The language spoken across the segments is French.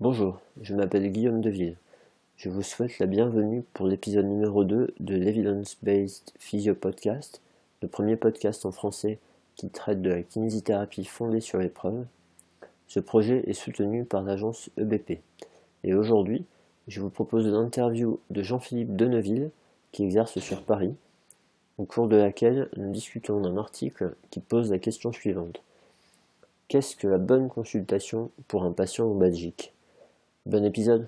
Bonjour, je m'appelle Guillaume Deville. Je vous souhaite la bienvenue pour l'épisode numéro 2 de l'Evidence-Based Physio Podcast, le premier podcast en français qui traite de la kinésithérapie fondée sur l'épreuve. Ce projet est soutenu par l'agence EBP. Et aujourd'hui, je vous propose l'interview de Jean-Philippe Deneville, qui exerce sur Paris, au cours de laquelle nous discutons d'un article qui pose la question suivante. Qu'est-ce que la bonne consultation pour un patient en Belgique? Bon épisode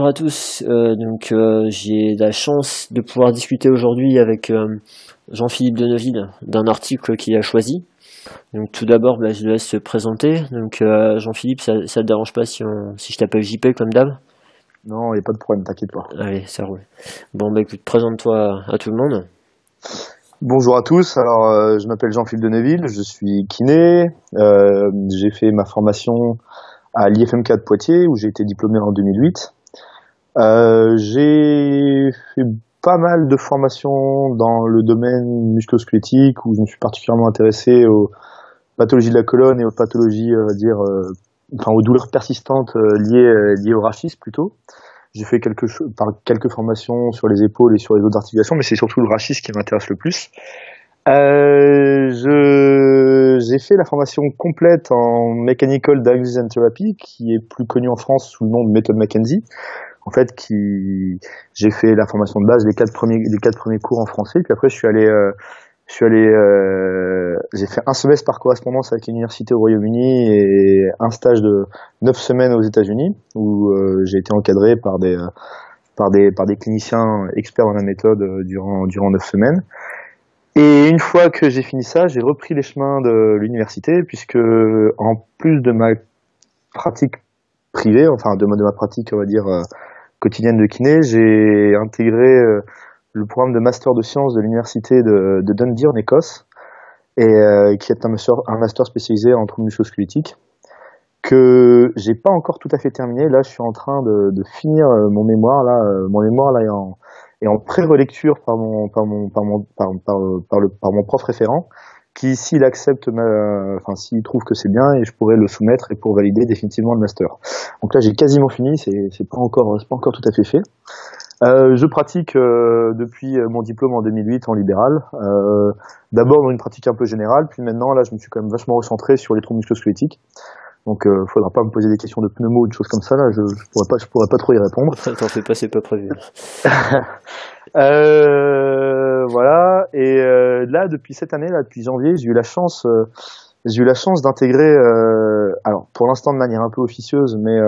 Bonjour à tous, euh, donc euh, j'ai la chance de pouvoir discuter aujourd'hui avec euh, Jean-Philippe Deneville d'un article qu'il a choisi. Donc tout d'abord, bah, je le laisse se présenter. Donc Jean-Philippe, ça, ça te dérange pas si, si je t'appelle JP comme d'hab? Non, il n'y a pas de problème, t'inquiète pas. Allez, ça roule. Bon bah écoute, présente-toi à tout le monde. Bonjour à tous, alors je m'appelle Jean-Philippe Deneville, je suis kiné, j'ai fait ma formation à l'IFMK de Poitiers où j'ai été diplômé en 2008. Euh, j'ai fait pas mal de formations dans le domaine musculosquelettique où je me suis particulièrement intéressé aux pathologies de la colonne et aux pathologies, euh, dire, euh, enfin aux douleurs persistantes euh, liées, liées au rachis plutôt. J'ai fait quelques, par quelques formations sur les épaules et sur les autres articulations, mais c'est surtout le rachis qui m'intéresse le plus. Euh, j'ai fait la formation complète en Mechanical Diagnosis and Therapy, qui est plus connue en France sous le nom de méthode McKenzie en fait, qui j'ai fait la formation de base, les quatre premiers, les quatre premiers cours en français, puis après je suis allé, euh, je suis allé, euh, j'ai fait un semestre par correspondance avec l'université au Royaume-Uni et un stage de neuf semaines aux États-Unis où euh, j'ai été encadré par des, par des, par des cliniciens experts dans la méthode durant durant neuf semaines. Et une fois que j'ai fini ça, j'ai repris les chemins de l'université puisque en plus de ma pratique privée, enfin de de ma pratique, on va dire quotidienne de kiné, j'ai intégré euh, le programme de master de sciences de l'université de, de, Dundee en Écosse, et euh, qui est un master, spécialisé en troubles musculo-squelettiques que j'ai pas encore tout à fait terminé. Là, je suis en train de, de finir euh, mon mémoire. Là, mon mémoire là est en, en pré-relecture par mon par mon par mon par, le par mon prof référent qui, s'il accepte, ma, enfin, s'il trouve que c'est bien, et je pourrais le soumettre et pour valider définitivement le master. Donc là, j'ai quasiment fini, c'est, c'est pas encore, c'est pas encore tout à fait fait. Euh, je pratique euh, depuis mon diplôme en 2008 en libéral. Euh, d'abord dans une pratique un peu générale, puis maintenant là, je me suis quand même vachement recentré sur les troubles musculo-squelettiques. Donc, euh, faudra pas me poser des questions de pneumo ou de choses comme ça. Là, je, je pourrais pas, je pourrais pas trop y répondre. T'en fais pas, c'est pas prévu. Euh, voilà. Et euh, là, depuis cette année, là, depuis janvier, j'ai eu la chance, euh, j'ai eu la chance d'intégrer, alors pour l'instant de manière un peu officieuse, mais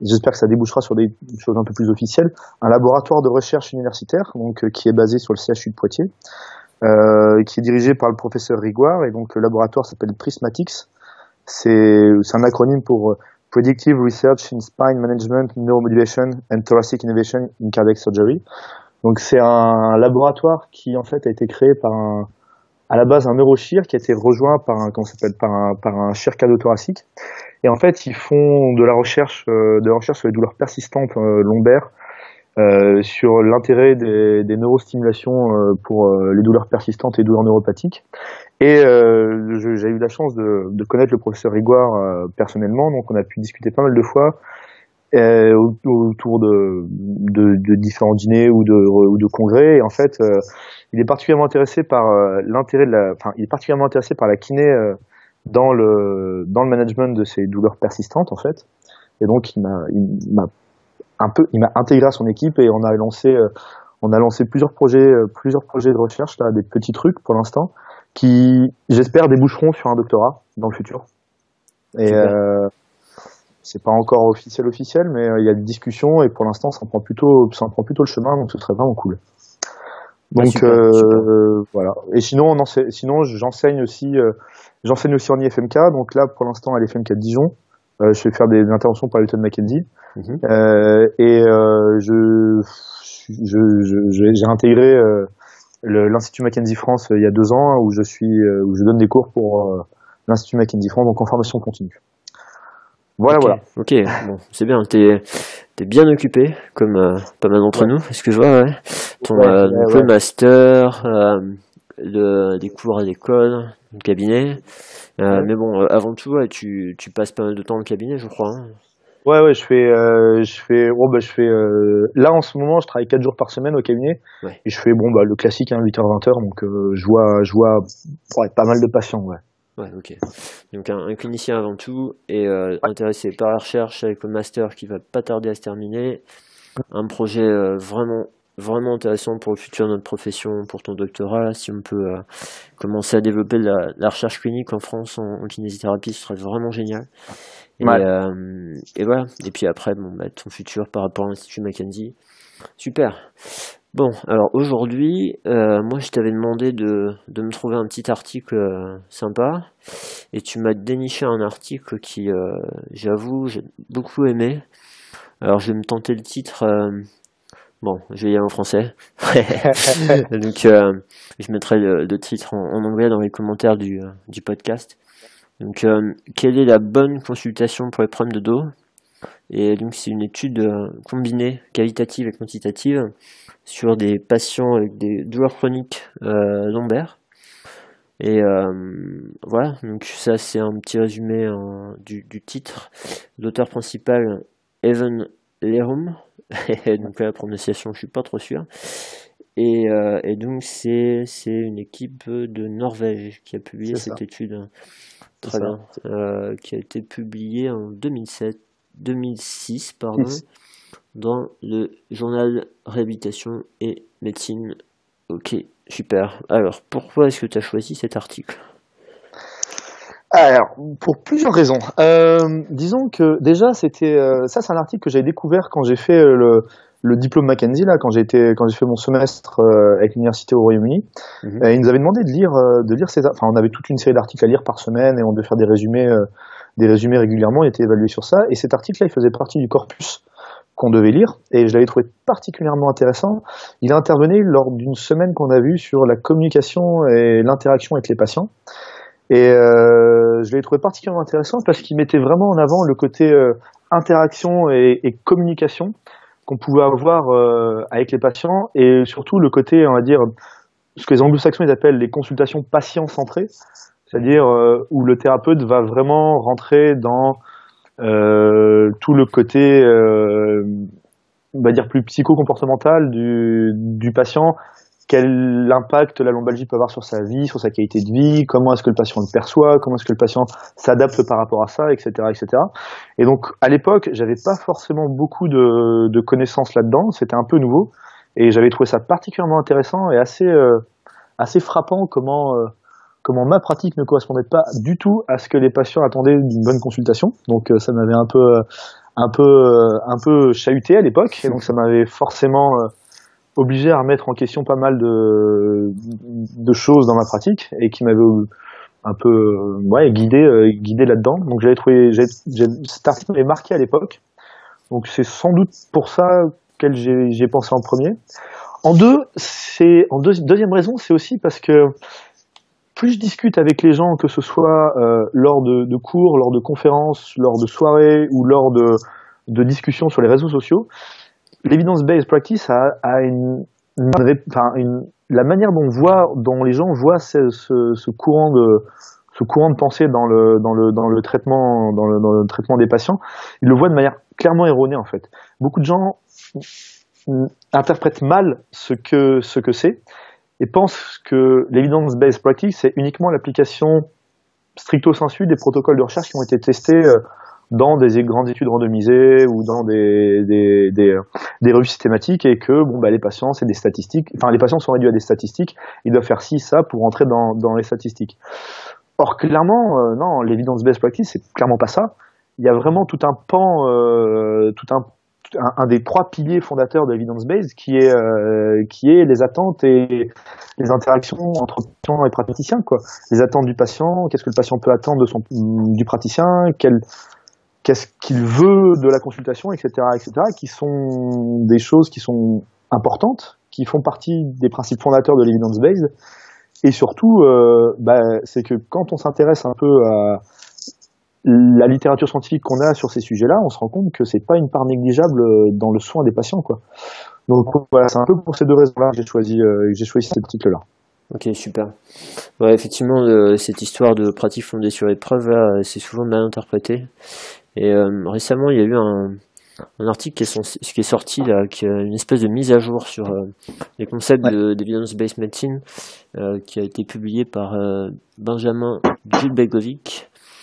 j'espère que ça débouchera sur des choses un peu plus officielles, un laboratoire de recherche universitaire, donc qui est basé sur le CHU de Poitiers, qui est dirigé par le professeur Riguard, et donc le laboratoire s'appelle Prismatics. C'est un acronyme pour Predictive Research in Spine Management, Neuromodulation and Thoracic Innovation in Cardiac Surgery. Donc c'est un laboratoire qui en fait a été créé par un, à la base un neurochir qui a été rejoint par un comment s'appelle par un par un chir thoracique et en fait ils font de la recherche euh, de la recherche sur les douleurs persistantes euh, lombaires euh, sur l'intérêt des, des neurostimulations euh, pour les douleurs persistantes et douleurs neuropathiques. Et j'ai eu la chance de, de connaître le professeur Riguard personnellement. Donc on a pu discuter pas mal de fois euh, autour de, de, de, différents dîners ou de, ou de congrès. Et en fait, euh, il est particulièrement intéressé par euh, l'intérêt de la, enfin, il est particulièrement intéressé par la kiné euh, dans le dans le management de ces douleurs persistantes en fait. Et donc, il m'a, il m'a un peu, il m'a intégré à son équipe et on a lancé, on a lancé plusieurs projets, plusieurs projets de recherche là, des petits trucs pour l'instant, qui, j'espère, déboucheront sur un doctorat dans le futur. Et euh, c'est pas encore officiel officiel, mais euh, il y a des discussions et pour l'instant ça prend plutôt ça prend plutôt le chemin, donc ce serait vraiment cool. Donc euh, voilà. Et sinon, on sinon j'enseigne aussi, euh, j'enseigne aussi en IFMK. Donc là, pour l'instant, à l'IFMK de Dijon, je fais faire des, interventions pour Elton Mackenzie. Mhm. et je, j'ai intégré l'Institut Mackenzie France il y a deux ans où je suis où je donne des cours pour l'Institut Mackenzie France donc en formation continue. Voilà, voilà. Ok, bon, c'est bien. T'es es bien occupé, comme pas mal d'entre nous. Est-ce que je vois, ouais. Ton le master, le, des cours à l'école, le cabinet. Euh, mais bon, euh, avant tout, tu, tu passes pas mal de temps au cabinet, je crois. Hein. Ouais, ouais, je fais, euh, je fais, oh, bah, je fais, là en ce moment, je travaille 4 jours par semaine au cabinet et je fais, bon, bah, le classique, hein, 8h, 20h, donc je vois, je vois pas mal de patients, ouais. Ouais, ok. Donc un, clinicien avant tout et intéressé par la recherche avec le master qui va pas tarder à se terminer. Un projet vraiment vraiment intéressant pour le futur de notre profession, pour ton doctorat. Si on peut euh, commencer à développer la, recherche clinique en France en, kinésithérapie, ce serait vraiment génial. Et, euh, et, voilà. Et puis après, bon, bah, ton futur par rapport à l'Institut Mackenzie. Super. Bon, alors aujourd'hui, euh, moi je t'avais demandé de, de, me trouver un petit article sympa, et tu m'as déniché un article qui, j'avoue, j'ai beaucoup aimé. Alors je vais me tenter le titre Bon, je vais y aller en français. Donc, euh, je mettrai le, titre en, anglais dans les commentaires du, euh, du podcast. Donc, euh, quelle est la bonne consultation pour les problèmes de dos? Et donc, c'est une étude combinée, qualitative et quantitative, sur des patients avec des douleurs chroniques lombaires. Et voilà, donc ça c'est un petit résumé du, du titre. L'auteur principal, Evan Lerum, donc la prononciation, je suis pas trop sûr. Et, euh, et donc c'est une équipe de Norvège qui a publié cette étude. Très bien. Euh, qui a été publiée en 2007, 2006 pardon, dans le journal Réhabilitation et Médecine. Ok, super. Alors pourquoi est-ce que tu as choisi cet article? Alors, pour plusieurs raisons. Euh, disons que déjà, c'était euh, ça, c'est un article que j'avais découvert quand j'ai fait euh, le, le, diplôme Mackenzie là, quand j'ai quand j'ai fait mon semestre avec l'université au Royaume-Uni. Mhm. ils nous avaient demandé de lire, de lire ces, enfin, on avait toute une série d'articles à lire par semaine et on devait faire des résumés, des résumés régulièrement. On était évalué sur ça. Et cet article-là, il faisait partie du corpus qu'on devait lire et je l'avais trouvé particulièrement intéressant. Il intervenait lors d'une semaine qu'on a vue sur la communication et l'interaction avec les patients. Et euh, je l'ai trouvé particulièrement intéressant parce qu'il mettait vraiment en avant le côté euh, interaction et, communication qu'on pouvait avoir euh, avec les patients et surtout le côté, on va dire, ce que les anglo-saxons appellent les consultations patient-centrées, c'est-à-dire euh, où le thérapeute va vraiment rentrer dans euh, tout le côté, on va dire, plus psycho-comportemental du, du patient quel impact la lombalgie peut avoir sur sa vie, sur sa qualité de vie, comment est-ce que le patient le perçoit, comment est-ce que le patient s'adapte par rapport à ça, etc., etc. Et donc, à l'époque, j'avais pas forcément beaucoup de, de connaissances là-dedans, c'était un peu nouveau, et j'avais trouvé ça particulièrement intéressant et assez, euh, assez frappant comment, euh, comment ma pratique ne correspondait pas du tout à ce que les patients attendaient d'une bonne consultation. Donc, euh, ça m'avait un peu, un peu, un peu chahuté à l'époque, et donc ça m'avait forcément obligé à remettre en question pas mal de, de choses dans ma pratique et qui m'avait un peu ouais, guidé, euh, guidé là-dedans. Donc j'avais trouvé, j'ai, cet article m'avait marqué à l'époque. Donc c'est sans doute pour ça que j'ai, pensé en premier. En deux, c'est en deuxième raison, c'est aussi parce que plus je discute avec les gens, que ce soit euh, lors de, de, cours, lors de conférences, lors de soirées ou lors de, de discussions sur les réseaux sociaux, l'evidence-based practice a, a une, une, la manière dont, voit, dont les gens voient ce, ce, ce, courant de ce courant de pensée dans le dans le dans le traitement dans le, dans le traitement des patients, ils le voient de manière clairement erronée en fait. Beaucoup de gens interprètent mal ce que ce que c'est et pensent que l'evidence-based practice c'est uniquement l'application stricto sensu des protocoles de recherche qui ont été testés euh, dans des grandes études randomisées ou dans des, des, des, des revues systématiques et que bon bah les patients c'est des statistiques enfin les patients sont réduits à des statistiques ils doivent faire ci ça pour entrer dans, dans les statistiques. Or clairement euh, non l'évidence best practice c'est clairement pas ça. Il y a vraiment tout un pan euh, tout un, un, des trois piliers fondateurs de l'évidence based qui est euh, qui est les attentes et les interactions entre patients et praticiens quoi les attentes du patient qu'est-ce que le patient peut attendre de son du praticien quel qu'est-ce qu'il veut de la consultation, etc., etc., qui sont des choses qui sont importantes, qui font partie des principes fondateurs de l'evidence-based. Et surtout, euh, bah, c'est que quand on s'intéresse un peu à la littérature scientifique qu'on a sur ces sujets-là, on se rend compte que c'est pas une part négligeable dans le soin des patients, quoi. Donc voilà, c'est un peu pour ces deux raisons-là que j'ai choisi, euh, j'ai choisi cet article-là. Ok, super. Ouais, effectivement, euh, cette histoire de pratique fondée sur épreuve, là, c'est souvent mal interprété. Et euh, récemment, il y a eu un, un article qui est, qui est, sorti, là, qui a une espèce de mise à jour sur euh, les concepts ouais. d'evidence-based medicine, qui a été publié par Benjamin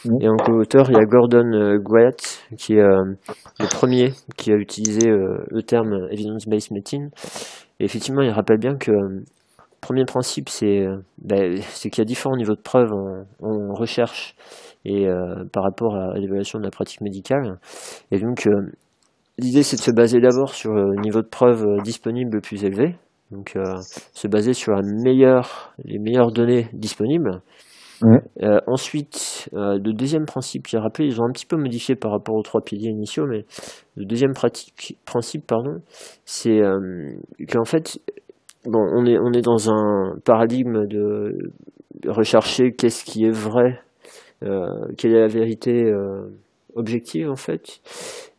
Et en co-auteur, il y a Gordon euh, Guyatt, qui est euh, le premier qui a utilisé euh, le terme evidence-based medicine. Et effectivement, il rappelle bien que le premier principe, c'est ben, qu'il y a différents niveaux de preuves en, recherche et par rapport à l'évaluation de la pratique médicale. Et donc, l'idée, c'est de se baser d'abord sur le niveau de preuve disponible le plus élevé. Donc, se baser sur les meilleures données disponibles euh, ensuite, euh, le deuxième principe qui est rappelé, ils ont un petit peu modifié par rapport aux trois piliers initiaux, mais le deuxième pratique, principe, pardon, c'est euh, qu'en fait, bon, on est, on est dans un paradigme de rechercher qu'est-ce qui est vrai, quelle est la vérité objective en fait.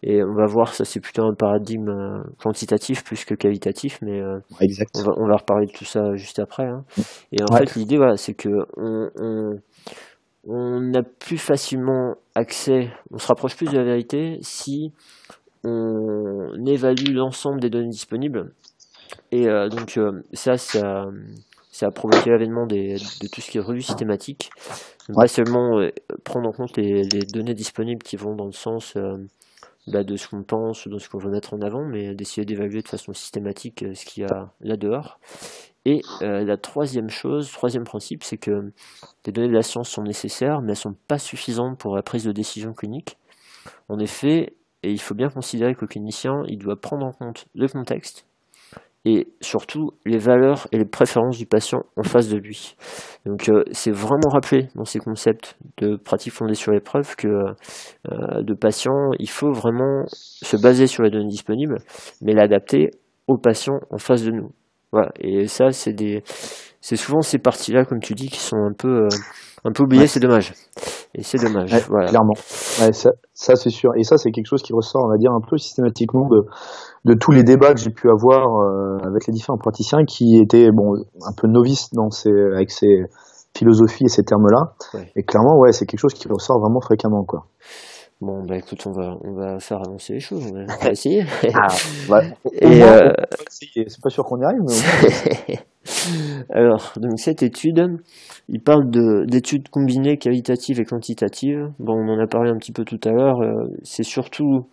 Et on va voir, ça c'est plutôt un paradigme euh, quantitatif plus que qualitatif, mais euh, on, va, on, va, reparler de tout ça juste après. Hein. Et en fait, l'idée, voilà, c'est que on, on, on, a plus facilement accès, on se rapproche plus de la vérité si on évalue l'ensemble des données disponibles. Et euh, donc ça, ça, ça a provoqué l'avènement de tout ce qui est revue systématique. Pas seulement prendre en compte les, les, données disponibles qui vont dans le sens bah, de ce qu'on pense, de ce qu'on veut mettre en avant, mais d'essayer d'évaluer de façon systématique euh, ce qu'il y a là dehors. Et euh, la troisième chose, troisième principe, c'est que les données de la science sont nécessaires, mais elles ne sont pas suffisantes pour la prise de décision clinique. En effet, et il faut bien considérer que le clinicien, il doit prendre en compte le contexte, et surtout les valeurs et les préférences du patient en face de lui. Donc euh, c'est vraiment rappelé dans ces concepts de pratique fondée sur l'épreuve que euh, de patient, il faut vraiment se baser sur les données disponibles, mais l'adapter aux patients en face de nous. Voilà. Et ça, c'est des, c'est souvent ces parties-là, comme tu dis, qui sont un peu, euh, un peu oubliées. C'est dommage. Et c'est dommage. voilà. Clairement. ça, ça c'est sûr. Et ça, c'est quelque chose qui ressort, on va dire, un peu systématiquement de de tous les débats que j'ai pu avoir euh, avec les différents praticiens qui étaient bon un peu novices dans ces avec ces philosophies et ces termes-là. Et clairement, ouais, c'est quelque chose qui ressort vraiment fréquemment, quoi. Bon, bah écoute, on va, on va faire avancer les choses, on va essayer. ah. Et euh... C'est pas sûr qu'on y arrive, mais Alors, donc cette étude, il parle d'études combinées qualitatives et quantitatives. Bon, on en a parlé un petit peu tout à l'heure. Euh, c'est surtout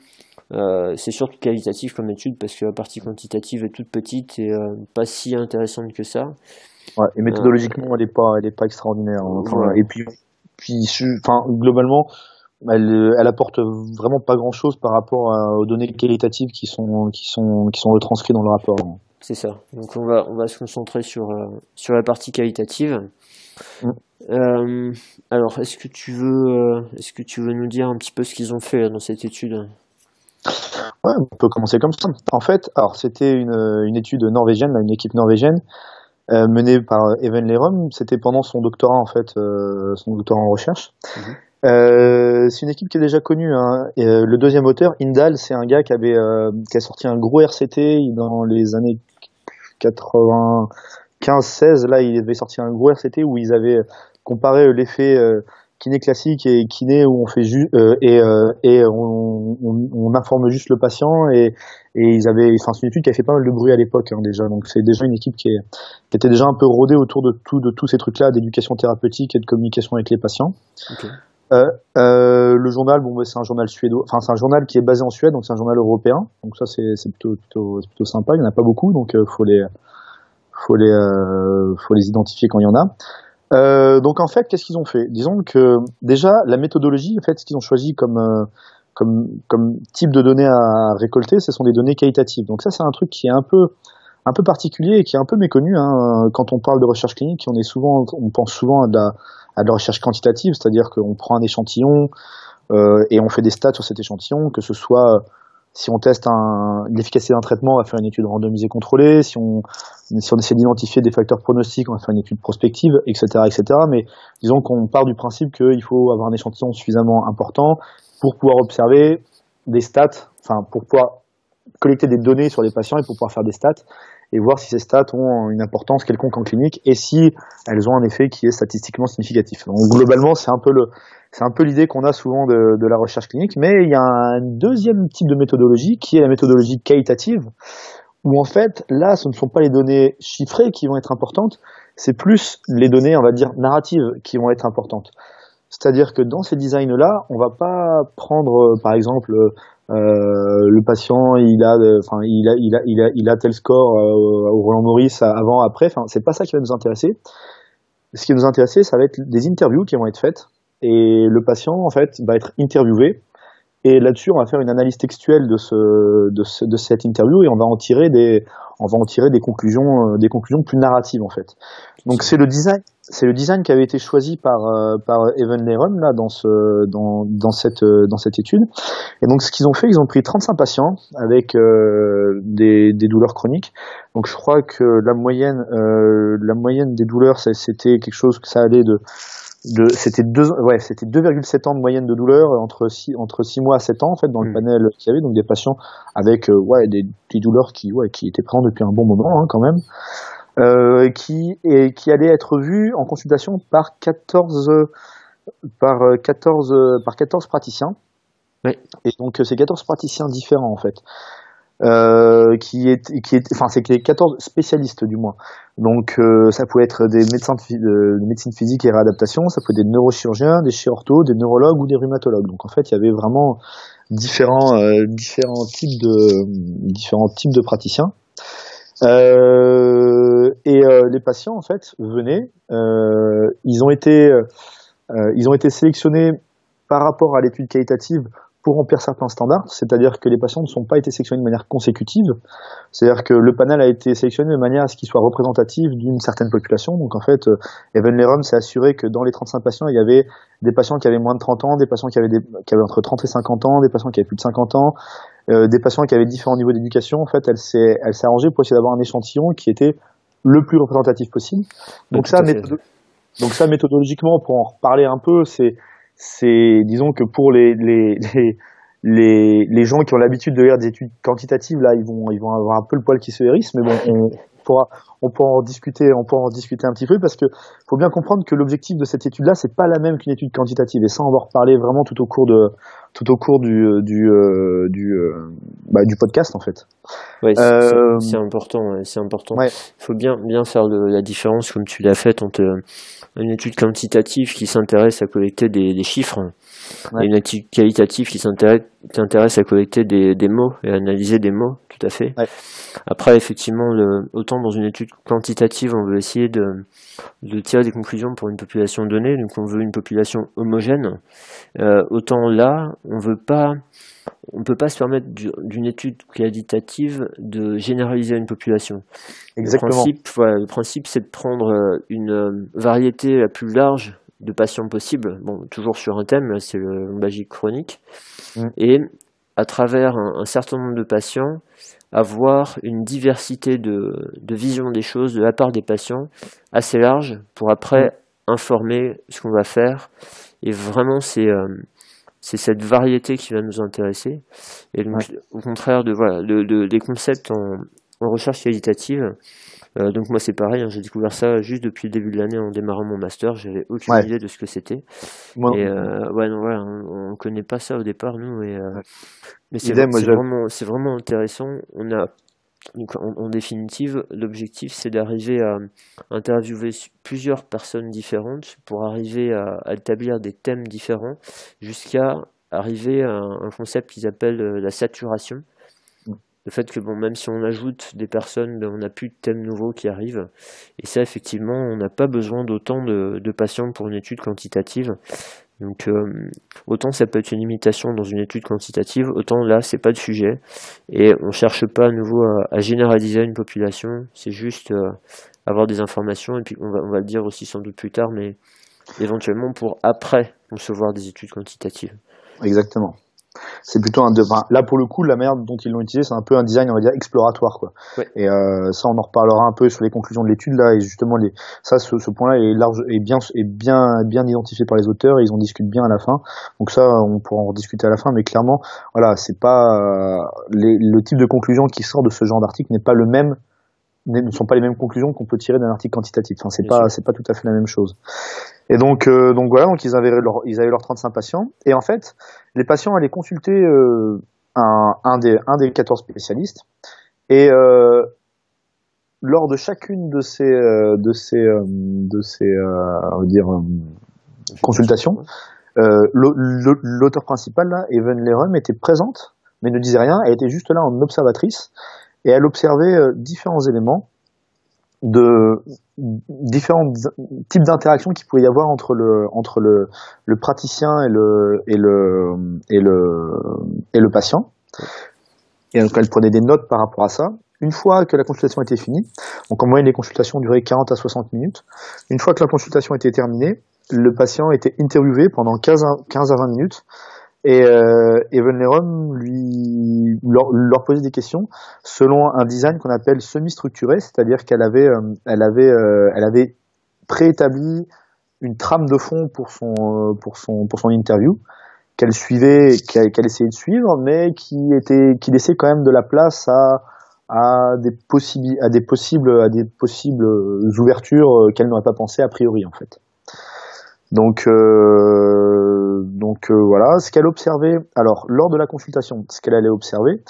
euh, c'est surtout qualitatif comme étude parce que la partie quantitative est toute petite et euh, pas si intéressante que ça. Ouais, et méthodologiquement, elle est pas, elle est pas extraordinaire. Hein. Et puis, puis, enfin, globalement, elle, elle apporte vraiment pas grand chose par rapport aux données qualitatives qui sont, qui sont, qui sont retranscrites dans le rapport. C'est ça. Donc on va, on va se concentrer sur, euh, sur la partie qualitative. Mm. Euh, alors, est-ce que tu veux, est-ce que tu veux nous dire un petit peu ce qu'ils ont fait dans cette étude? Ouais, on peut commencer comme ça. En fait, alors c'était une, une étude norvégienne, une équipe norvégienne euh, menée par Evan Lerum. C'était pendant son doctorat en fait, euh, son doctorat en recherche. Mhm. Euh, c'est une équipe qui est déjà connue. Hein. Et, euh, le deuxième auteur, Indal, c'est un gars qui avait euh, qui a sorti un gros RCT dans les années 95-16. Là, il avait sorti un gros RCT où ils avaient comparé l'effet kiné classique et kiné où on fait juste euh, et, euh, et on, on, on, informe juste le patient et, et ils avaient enfin c'est une étude qui a fait pas mal de bruit à l'époque hein, déjà donc c'est déjà une équipe qui, est, qui était déjà un peu rodée autour de tout de tous ces trucs là d'éducation thérapeutique et de communication avec les patients okay. Euh, euh, le journal, bon, c'est un journal suédois. Enfin, c'est un journal qui est basé en Suède, donc c'est un journal européen. Donc ça, c'est, plutôt, plutôt, plutôt sympa. Il n'y en a pas beaucoup, donc euh, faut les, faut les, euh, faut les identifier quand il y en a. Euh, donc en fait, qu'est-ce qu'ils ont fait? Disons que déjà la méthodologie, en fait, ce qu'ils ont choisi comme comme comme type de données à récolter, ce sont des données qualitatives. Donc ça, c'est un truc qui est un peu un peu particulier et qui est un peu méconnu. Hein. Quand on parle de recherche clinique, on est souvent, on pense souvent à de la, à de la recherche quantitative, c'est-à-dire qu'on prend un échantillon, et on fait des stats sur cet échantillon, que ce soit si on teste l'efficacité d'un traitement, on va faire une étude randomisée contrôlée. Si on, si on essaie d'identifier des facteurs pronostiques, on va faire une étude prospective, etc., etc. Mais disons qu'on part du principe qu'il faut avoir un échantillon suffisamment important pour pouvoir observer des stats, enfin pour pouvoir collecter des données sur les patients et pour pouvoir faire des stats et voir si ces stats ont une importance quelconque en clinique et si elles ont un effet qui est statistiquement significatif. Donc globalement, c'est un peu le, c'est un peu l'idée qu'on a souvent de, de, la recherche clinique, mais il y a un deuxième type de méthodologie qui est la méthodologie qualitative, où en fait, là, ce ne sont pas les données chiffrées qui vont être importantes, c'est plus les données, on va dire, narratives qui vont être importantes. C'est-à-dire que dans ces designs-là, on va pas prendre, par exemple, euh, le patient il a enfin il a il a il a il a tel score euh, au Roland Maurice avant après. Enfin c'est pas ça qui va nous intéresser. Ce qui va nous intéresser ça va être des interviews qui vont être faites. Et le patient en fait va être interviewé. Et là-dessus on va faire une analyse textuelle de ce de, ce, de cette interview et on va en tirer des on va en tirer des conclusions euh, des conclusions plus narratives en fait donc c'est le design c'est le design qui avait été choisi par euh, par Evan Lerum là dans ce dans dans cette euh, dans cette étude. Et donc ce qu'ils ont fait, ils ont pris 35 patients avec euh, des, des douleurs chroniques. Donc je crois que la moyenne la moyenne des douleurs c'était quelque chose que ça allait de de c'était deux ouais c'était 2,7 ans de moyenne de douleur entre 6 entre 6 mois à 7 ans en fait dans le hmm. panel qu'il y avait donc des patients avec ouais des, des douleurs qui ouais qui étaient présentes depuis un bon moment hein, quand même euh, qui, et, qui allait être vu en consultation par 14, par 14, par 14 praticiens. Oui. Et donc c'est 14 praticiens différents en fait. Euh, qui est, qui est, enfin c'est les 14 spécialistes du moins. Donc euh, ça pouvait être des médecins de, médecine physique et réadaptation, ça pouvait être des neurochirurgiens, des chirurgiens, des neurologues ou des rhumatologues. Donc en fait il y avait vraiment différents euh, différents types de différents types de praticiens. Euh, et euh, les patients en fait venaient, euh, ils ont été, ils ont été sélectionnés par rapport à l'étude qualitative pour remplir certains standards, c'est-à-dire que les patients ne sont pas été sélectionnés de manière consécutive, c'est-à-dire que le panel a été sélectionné de manière à ce qu'il soit représentatif d'une certaine population. Donc en fait, Evan Lerum s'est assuré que dans les 35 patients, il y avait des patients qui avaient moins de 30 ans, des patients qui avaient, des, qui avaient entre 30 et 50 ans, des patients qui avaient plus de 50 ans, euh, des patients qui avaient différents niveaux d'éducation. En fait, elle s'est, elle s'est arrangée pour essayer d'avoir un échantillon qui était le plus représentatif possible. Donc ça, donc ça, méthodologiquement, pour en reparler un peu, c'est, c'est, disons que pour les, les, les les, les gens qui ont l'habitude de lire des études quantitatives, là, ils vont, ils vont avoir un peu le poil qui se hérisse, mais bon, on, pourra, on pourra en discuter, on pourra en discuter un petit peu parce que faut bien comprendre que l'objectif de cette étude-là, c'est pas la même qu'une étude quantitative. Et ça, on va en reparler vraiment tout au cours de, tout au cours du, du, euh, du, euh, bah, du podcast en fait. Ouais, c'est euh, important, c'est important. Il faut bien, bien faire de, la différence comme tu l'as fait entre une étude quantitative qui s'intéresse à collecter des, des chiffres et une étude qualitative qui s'intéresse à collecter des, des mots et à analyser des mots, tout à fait. Après, effectivement, le, autant dans une étude quantitative, on veut essayer de, de, tirer des conclusions pour une population donnée, donc on veut une population homogène. Euh, autant là, on veut pas, on peut pas se permettre d'une étude qualitative de généraliser une population. Exactement. Le principe, voilà, le principe, c'est de prendre euh, une euh, variété la plus large de patients possibles, bon, toujours sur un thème, c'est le lombalgie chronique, mm. et à travers un, certain nombre de patients, avoir une diversité de, de vision des choses de la part des patients assez large pour après mm. informer ce qu'on va faire. Et vraiment, c'est euh, c'est cette variété qui va nous intéresser. Et au contraire de voilà, de, des concepts en, en recherche qualitative, euh, donc moi c'est pareil, hein, j'ai découvert ça juste depuis le début de l'année en démarrant mon master, j'avais aucune idée de ce que c'était. et euh, ouais, non, voilà, on, on, connaît pas ça au départ nous, et, euh, mais c'est vraiment, c'est vraiment intéressant. On a donc en, en définitive, l'objectif c'est d'arriver à interviewer plusieurs personnes différentes pour arriver à, à établir des thèmes différents jusqu'à arriver à un concept qu'ils appellent la saturation le fait que bon, même si on ajoute des personnes, ben, on n'a plus de thèmes nouveaux qui arrivent. Et ça, effectivement, on n'a pas besoin d'autant de, de, patients pour une étude quantitative. Donc, euh, autant ça peut être une limitation dans une étude quantitative, autant là, c'est pas le sujet. Et on cherche pas à nouveau à, généraliser une population. C'est juste euh, avoir des informations. Et puis, on va, on va le dire aussi sans doute plus tard, mais éventuellement pour après concevoir des études quantitatives. exactement c'est plutôt un enfin, là pour le coup la manière dont ils l'ont utilisé c'est un peu un design on va dire exploratoire quoi Ouais. et euh, ça on en reparlera un peu sur les conclusions de l'étude là et justement les ça ce, ce point là est large est bien est bien bien identifié par les auteurs et ils en discutent bien à la fin donc ça on pourra en rediscuter à la fin mais clairement voilà c'est pas euh, les, le type de conclusion qui sort de ce genre d'article n'est pas le même ne sont pas les mêmes conclusions qu'on peut tirer d'un article quantitatif. Enfin, c'est pas, c'est pas tout à fait la même chose. Et donc, euh, donc voilà, donc ils avaient leur, ils avaient leurs 35 patients. Et en fait, les patients allaient consulter euh, un, un des, un des 14 spécialistes. Et euh, lors de chacune de ces, euh, de ces, euh, de ces, euh, on va dire, consultations, l'au- l'au- l'auteur principal là, Evan Lerum, était présente, mais ne disait rien. Elle était juste là en observatrice et elle observait différents éléments de différents types d'interactions qu'il pouvait y avoir entre le entre le, le praticien et le et le et le et le patient. Et donc elle prenait des notes par rapport à ça. Une fois que la consultation était finie, donc en moyenne les consultations duraient 40 à 60 minutes. Une fois que la consultation était terminée, le patient était interviewé pendant 15 à, 15 à 20 minutes et euh, Evan Lerum lui leur, leur posait des questions selon un design qu'on appelle semi-structuré, c'est-à-dire qu'elle avait euh, elle avait euh, elle avait préétabli une trame de fond pour son euh, pour son pour son interview qu'elle suivait qu'elle qu'elle essayait de suivre mais qui était qui laissait quand même de la place à à des possibles à des possibles à des possibles ouvertures qu'elle n'aurait pas pensé a priori en fait. Donc, euh, donc euh, voilà, ce qu'elle observait. Alors, lors de la consultation, ce qu'elle allait observer,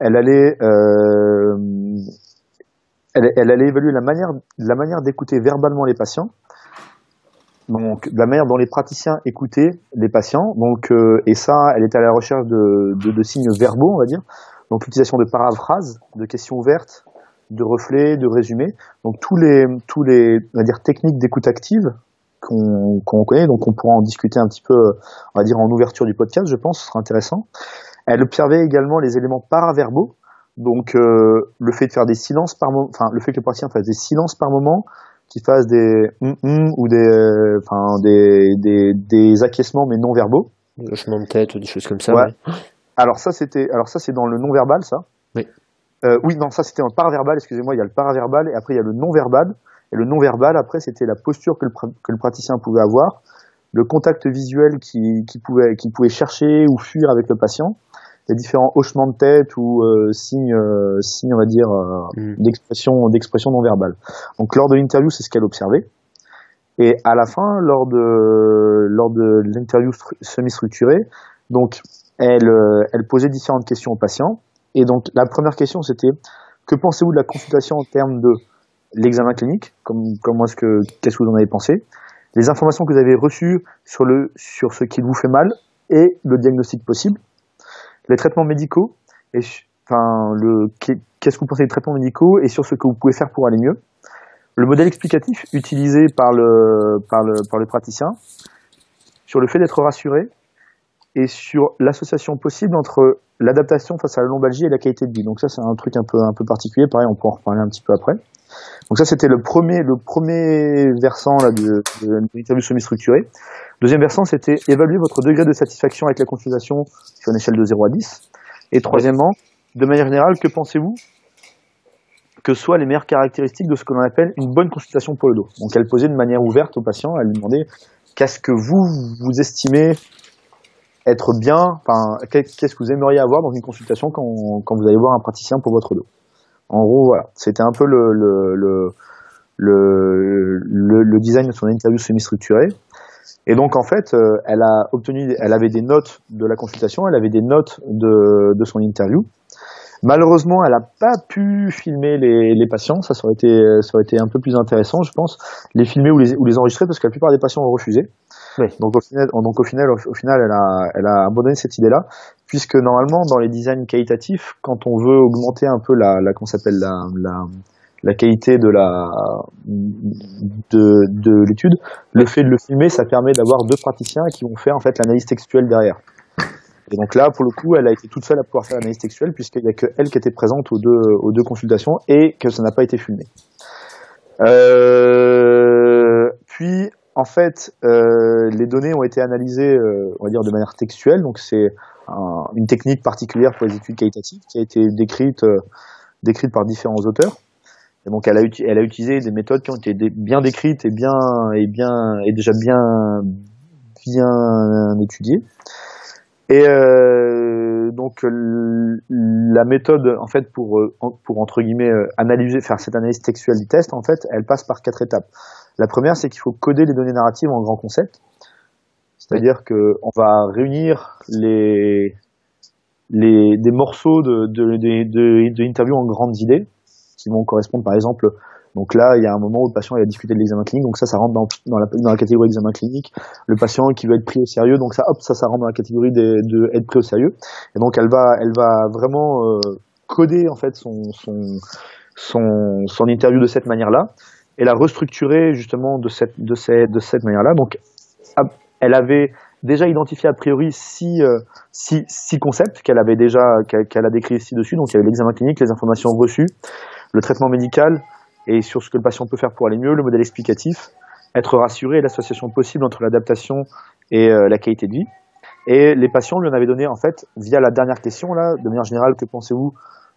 elle allait, euh, elle, allait évaluer la manière, la manière d'écouter verbalement les patients. Donc, la manière dont les praticiens écoutaient les patients. Donc, euh, et ça, elle était à la recherche de signes verbaux, on va dire. Donc, l'utilisation de paraphrases, de questions ouvertes, de reflets, de résumés. Donc, tous les, tous les, on va dire, techniques d'écoute active qu'on connaît, donc on pourra en discuter un petit peu, on va dire en ouverture du podcast, je pense, ce sera intéressant. Elle observait également les éléments paraverbaux, donc euh, le fait de faire des silences par moment, enfin le fait que le patient fasse des silences par moment, qu'il fasse des hum hum ou des, euh, enfin des, des, des acquiescements mais non verbaux. Des hochements de tête ou des choses comme ça. Ouais. ouais. Alors ça c'était, alors ça c'est dans le non verbal ça. Oui. Euh, oui non ça c'était en paraverbal, excusez-moi, il y a le paraverbal et après il y a le non verbal. Et le non-verbal, après, c'était la posture que le, que le, praticien pouvait avoir, le contact visuel qu'il qui pouvait, qui pouvait chercher ou fuir avec le patient, les différents hochements de tête ou euh, signes, euh, signes, on va dire, euh, mm. d'expression, d'expression non-verbale. Donc, lors de l'interview, c'est ce qu'elle observait. Et à la fin, lors de, lors de l'interview semi-structurée, donc, elle, euh, elle posait différentes questions aux patients. Et donc, la première question, c'était, que pensez-vous de la consultation en termes de l'examen clinique, comme, comment est-ce que, qu'est-ce que vous en avez pensé, les informations que vous avez reçues sur le, sur ce qui vous fait mal et le diagnostic possible, les traitements médicaux et, enfin, le, qu'est-ce que vous pensez des traitements médicaux et sur ce que vous pouvez faire pour aller mieux, le modèle explicatif utilisé par le, par le, par le praticien, sur le fait d'être rassuré et sur l'association possible entre l'adaptation face à la lombalgie et la qualité de vie. Donc ça, c'est un truc un peu, un peu particulier. Pareil, on pourra en reparler un petit peu après. Donc ça, c'était le premier, le premier versant là, de, de l'interview semi-structurée. Deuxième versant, c'était évaluer votre degré de satisfaction avec la consultation sur une échelle de 0 à 10. Et troisièmement, de manière générale, que pensez-vous que soient les meilleures caractéristiques de ce que l'on appelle une bonne consultation pour le dos? Donc elle posait de manière ouverte au patient, elle lui demandait qu'est-ce que vous, vous estimez être bien, enfin, qu'est-ce que vous aimeriez avoir dans une consultation quand, vous allez voir un praticien pour votre dos? En gros, voilà, c'était un peu le, le, le, le design de son interview semi-structurée. Et donc, en fait, euh, elle a obtenu, elle avait des notes de la consultation, elle avait des notes de, de son interview. Malheureusement, elle n'a pas pu filmer les, les patients. Ça, ça aurait été, ça aurait été un peu plus intéressant, je pense, les filmer ou les, ou les enregistrer parce que la plupart des patients ont refusé. Donc au final, au final, elle a, elle a abandonné cette idée-là, puisque normalement, dans les designs qualitatifs, quand on veut augmenter un peu la, la qu'on s'appelle la, la, la qualité de la de, de l'étude, le fait de le filmer, ça permet d'avoir deux praticiens qui vont faire en fait l'analyse textuelle derrière. Et donc là, pour le coup, elle a été toute seule à pouvoir faire l'analyse textuelle, puisqu'il n'y a que elle qui était présente aux deux, aux deux consultations et que ça n'a pas été filmé. Euh, puis en fait, euh, les données ont été analysées, euh, on va dire, de manière textuelle. Donc, c'est une technique particulière pour les études qualitatives qui a été décrite, euh, décrite par différents auteurs. Et donc, elle a, utilisé des méthodes qui ont été bien décrites et bien et bien et déjà bien bien étudiées. Et euh, donc la méthode en fait pour pour entre guillemets analyser faire cette analyse textuelle du test en fait elle passe par quatre étapes. La première, c'est qu'il faut coder les données narratives en grands concepts. C'est-à-dire qu'on va réunir les, les, des morceaux de, de, de, en grandes idées qui vont correspondre, par exemple, donc là, il y a un moment où le patient il a discuté de l'examen clinique, donc ça, ça rentre dans, dans, la, dans la catégorie examen clinique. Le patient qui veut être pris au sérieux, donc ça, hop, ça, ça rentre dans la catégorie de, de être pris au sérieux. Et donc elle va, elle va vraiment euh, coder en fait son, son, son, son interview de cette manière-là et la restructurer justement de cette, de cette, de cette manière-là. Donc, elle avait déjà identifié a priori six, euh, six, six concepts qu'elle avait déjà, qu'elle a décrit ci-dessus. Donc, il y avait l'examen clinique, les informations reçues, le traitement médical et sur ce que le patient peut faire pour aller mieux, le modèle explicatif, être rassuré et l'association possible entre l'adaptation et euh, la qualité de vie. Et les patients lui en avaient donné, en fait, via la dernière question, là, de manière générale, que pensez-vous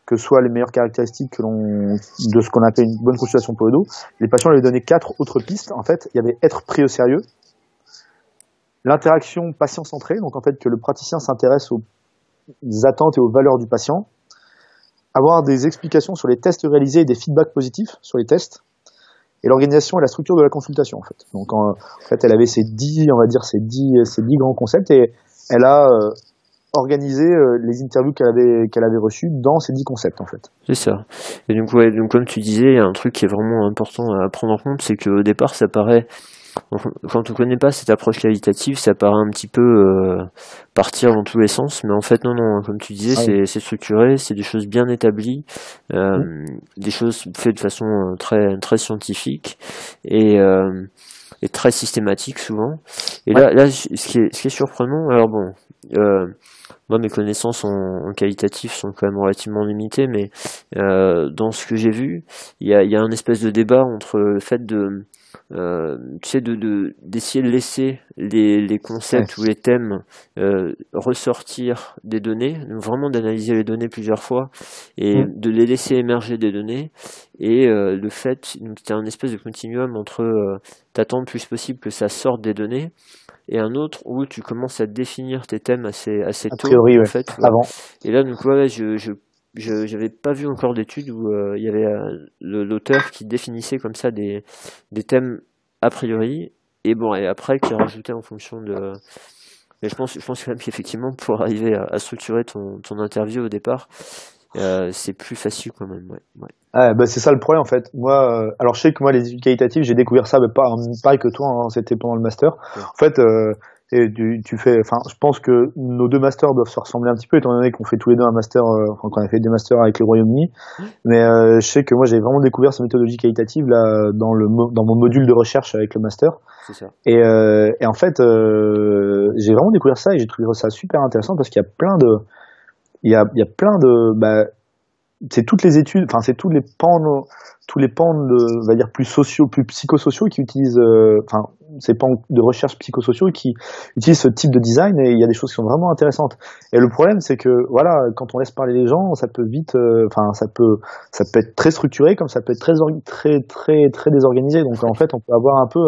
que soit les meilleures caractéristiques que de ce qu'on appelle une bonne consultation pour le les patients lui donné quatre autres pistes. En fait, il y avait être pris au sérieux, l'interaction patient-centrée, donc en fait que le praticien s'intéresse aux attentes et aux valeurs du patient, avoir des explications sur les tests réalisés et des feedbacks positifs sur les tests, et l'organisation et la structure de la consultation en fait. Donc elle avait ces dix, on va dire ces dix grands concepts et elle a euh, organiser euh, les interviews qu'elle avait qu'elle avait reçues dans ces dix concepts en fait. C'est ça. Et donc ouais, donc comme tu disais, il y a un truc qui est vraiment important à prendre en compte, c'est qu'au départ, ça paraît quand on connaît pas cette approche qualitative, ça paraît un petit peu euh, partir dans tous les sens, mais en fait non non, comme tu disais, ah c'est structuré, c'est des choses bien établies, euh, mmh. des choses faites de façon très très scientifique et et très systématique souvent. Et là, là, ce qui est, ce qui est surprenant, alors bon, moi mes connaissances en, qualitatif sont quand même relativement limitées, mais euh, dans ce que j'ai vu, il y a, y a un espèce de débat entre le fait de euh, tu sais, de d'essayer de, laisser les, les concepts ou les thèmes euh, ressortir des données, donc vraiment d'analyser les données plusieurs fois et de les laisser émerger des données. Et euh, le fait, c'est un espèce de continuum entre euh, t'attends le plus possible que ça sorte des données et un autre où tu commences à définir tes thèmes assez assez tôt en fait avant. Et là donc ouais je, je je n'avais pas vu encore d'études où euh, il y avait euh, l'auteur qui définissait comme ça des, des thèmes a priori et bon et après qui rajoutait en fonction de mais je pense je pense quand même qu'effectivement pour arriver à, structurer ton, ton interview au départ euh, c'est plus facile quand même ouais, ouais. Ah, bah c'est ça le problème en fait. Moi, alors je sais que moi les études qualitatives, j'ai découvert ça, mais pas pareil que toi, hein, c'était pendant le master. En fait, et tu, tu, fais, enfin, je pense que nos deux masters doivent se ressembler un petit peu, étant donné qu'on fait tous les deux un master, euh, enfin, qu'on a fait des masters avec le Royaume-Uni. Mais euh, je sais que moi, j'ai vraiment découvert cette méthodologie qualitative là dans le dans mon module de recherche avec le master. Ça. Et, euh, et en fait, euh, j'ai vraiment découvert ça et j'ai trouvé ça super intéressant parce qu'il y a plein de, il y a, il y a plein de, bah, c'est toutes les études, enfin, c'est tous les pans, tous les pans de, on va dire plus sociaux, plus psychosociaux qui utilisent, enfin ces pans de recherche psychosociaux qui utilisent ce type de design et il y a des choses qui sont vraiment intéressantes. Et le problème, c'est que voilà, quand on laisse parler les gens, ça peut vite, euh, enfin, ça peut, ça peut être très structuré, comme ça peut être très, très, très, très désorganisé. Donc en fait, on peut avoir un peu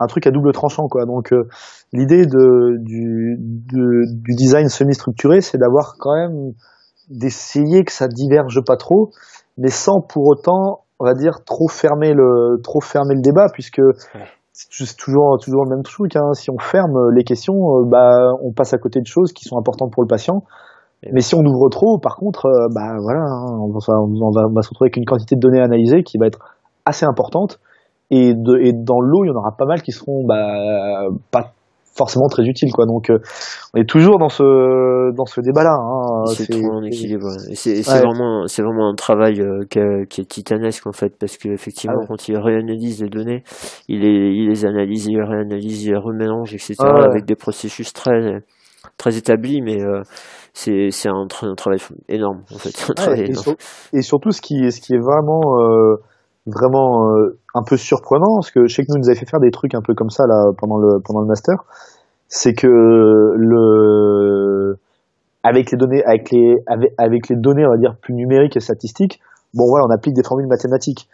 un truc à double tranchant, quoi. Donc euh, l'idée de du, du design semi-structuré, c'est d'avoir quand même d'essayer que ça diverge pas trop, mais sans pour autant on va dire trop fermer le trop fermer le débat puisque c'est toujours toujours le même truc. Hein. Si on ferme les questions, euh, bah on passe à côté de choses qui sont importantes pour le patient. Mais si on ouvre trop, par contre, euh, bah voilà, hein, on, va, on, va, se retrouver avec une quantité de données analysées qui va être assez importante. Et, de, et dans l'eau, il y en aura pas mal qui seront bah, pas forcément très utile quoi. Donc euh, on est toujours dans ce dans ce débat là hein. c'est trop en équilibre. Et c'est vraiment c'est vraiment un travail euh, qui, est, titanesque en fait parce que effectivement ah quand il réanalyse les données il les il les analyse il les réanalyse il les remélange etc ah avec des processus très très établis mais euh, c'est c'est un, un, travail énorme en fait. Un et, surtout ce qui ce qui est vraiment vraiment un peu surprenant, parce que je sais que nous nous avait fait faire des trucs un peu comme ça là pendant le pendant le master, c'est que le avec les données avec les avec, avec les données on va dire plus numériques et statistiques, bon voilà, on applique des formules mathématiques.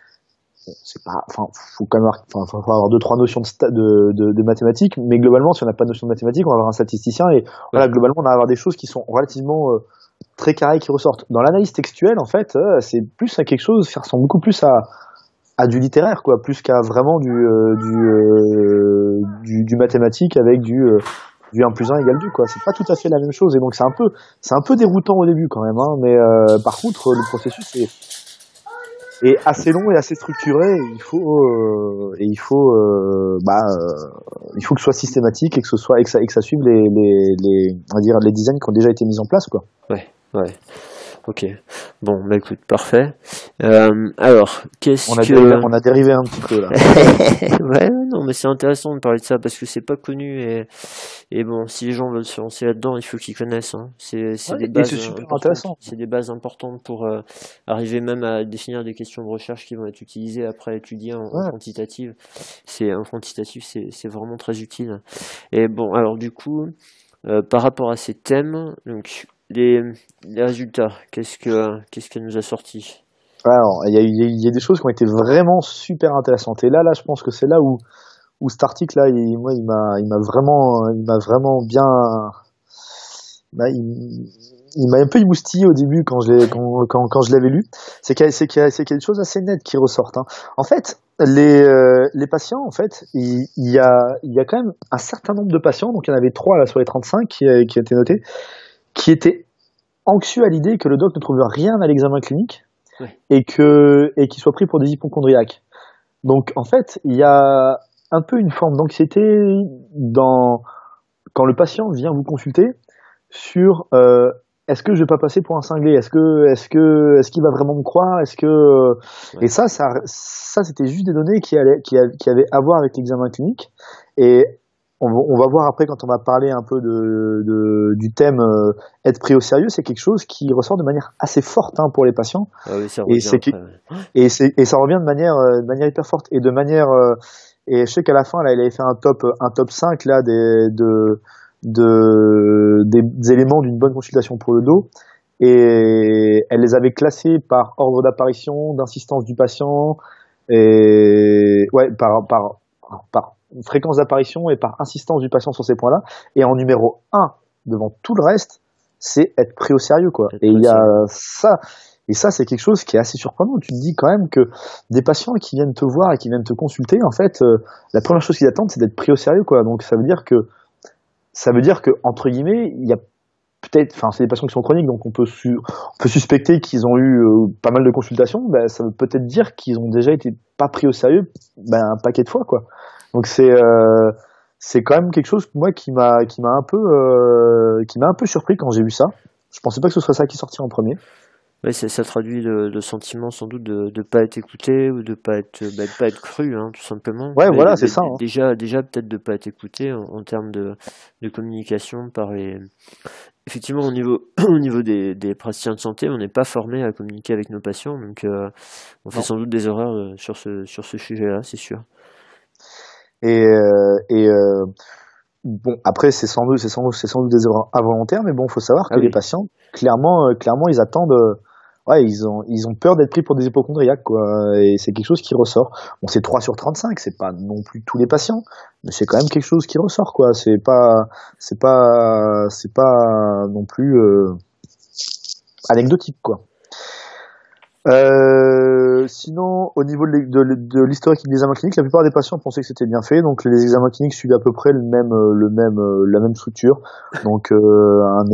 C'est pas, enfin, faut quand même avoir, faut avoir deux trois notions de, de, de, mathématiques, mais globalement, si on n'a pas de notion de mathématiques, on va avoir un statisticien et voilà, globalement, on va avoir des choses qui sont relativement euh, très carrées qui ressortent. Dans l'analyse textuelle, en fait, euh, c'est plus à quelque chose, ça ressemble beaucoup plus à à du littéraire, quoi, plus qu'à vraiment du euh, du, du, du mathématique avec du du 1 plus 1 égale du quoi c'est pas tout à fait la même chose et donc c'est un peu c'est un peu déroutant au début quand même hein, mais par contre le processus est est assez long et assez structuré. Il faut euh, et il faut euh, bah euh, il faut que ce soit systématique et que ce soit et que ça, et que ça suive les les les on va dire les designs qui ont déjà été mis en place quoi. Ouais ouais. Ok. Bon, bah écoute, parfait. Euh, alors, qu'est-ce que... Dérivé, on a dérivé un petit peu là. ouais, non, mais c'est intéressant de parler de ça parce que c'est pas connu et, et bon, si les gens veulent se lancer là-dedans, il faut qu'ils connaissent. Hein. C'est des bases intéressant. C'est des bases importantes pour euh, arriver même à définir des questions de recherche qui vont être utilisées après étudier en, en quantitative. C'est en quantitatif, c'est vraiment très utile. Et bon, alors du coup, euh, par rapport à ces thèmes, donc les, résultats, qu'est-ce que qu'est-ce qu'elle nous a sorti Alors, il y a, y a, des choses qui ont été vraiment super intéressantes. Et là, là, je pense que c'est là où où cet article là, il, moi, il m'a vraiment vraiment bien il, m'a un peu émoustillé au début quand je l'ai quand, quand, l'avais lu. C'est qu'il y a c'est qu'il y, a des choses assez nettes qui ressortent. Hein. En fait, les euh, les patients, en fait, il, il, y a il y a quand même un certain nombre de patients. Donc il y en avait trois là sur les 35 qui qui étaient notés qui était anxieux à l'idée que le doc ne trouve rien à l'examen clinique et que et qu'il soit pris pour des hypochondriaques. Donc en fait, il y a un peu une forme d'anxiété dans quand le patient vient vous consulter sur euh, est-ce que je vais pas passer pour un cinglé? Est-ce que est-ce que est-ce qu'il va vraiment me croire? Est-ce que et ça ça ça c'était juste des données qui allaient qui, qui avaient à voir avec l'examen clinique. Et on, va voir après quand on va parler un peu de, du thème euh, être pris au sérieux, c'est quelque chose qui ressort de manière assez forte hein, pour les patients. Ah oui, ça et, et, ça revient de manière, euh, de manière hyper forte et de manière. Euh, et je sais qu'à la fin, là, il avait fait un top, un top 5 là, des, de, de, des, éléments d'une bonne consultation pour le dos. Et elle les avait classés par ordre d'apparition, d'insistance du patient, et ouais, par, par, par fréquence d'apparition et par insistance du patient sur ces points-là. Et en numéro 1, devant tout le reste, c'est être pris au sérieux, quoi. Et il y a ça. Et ça, c'est quelque chose qui est assez surprenant. Tu te dis quand même que des patients qui viennent te voir et qui viennent te consulter, en fait, euh, la première chose qu'ils attendent, c'est d'être pris au sérieux, quoi. Donc, ça veut dire que, ça veut dire que, entre guillemets, il y a peut-être, enfin, c'est des patients qui sont chroniques, donc on peut, on peut suspecter qu'ils ont eu euh, pas mal de consultations. Ben, ça veut peut-être dire qu'ils ont déjà été pas pris au sérieux, ben, un paquet de fois, quoi. Donc c'est euh, c'est quand même quelque chose moi qui m'a qui m'a un peu euh, qui m'a un peu surpris quand j'ai vu ça. Je pensais pas que ce soit ça qui sortirait en premier. Oui, ça, ça traduit le, sentiment sans doute de ne pas être écouté ou de pas être bah, de pas être cru, hein, tout simplement. Ouais, voilà, c'est ça. Hein. Déjà, déjà peut-être de pas être écouté en, termes de, de communication par les. Effectivement, au niveau au niveau des, des praticiens de santé, on n'est pas formé à communiquer avec nos patients, donc euh, on fait sans doute des erreurs sur ce sur ce sujet-là, c'est sûr. Et, euh, et euh, bon, après, c'est sans doute, c'est sans, c'est sans doute des erreurs involontaires, mais bon, faut savoir que ah les patients, clairement, euh, clairement, ils attendent. Ouais, ils ont, ils ont peur d'être pris pour des hypochondriaques, quoi. Et c'est quelque chose qui ressort. Bon, c'est 3 sur 35, c'est pas non plus tous les patients, mais c'est quand même quelque chose qui ressort, quoi. C'est pas, c'est pas, c'est pas non plus euh, anecdotique, quoi. Euh, sinon, au niveau de, l'historique des examens cliniques, la plupart des patients pensaient que c'était bien fait. Donc, les examens cliniques suivent à peu près le même, euh, le même, euh, la même structure. Donc, un,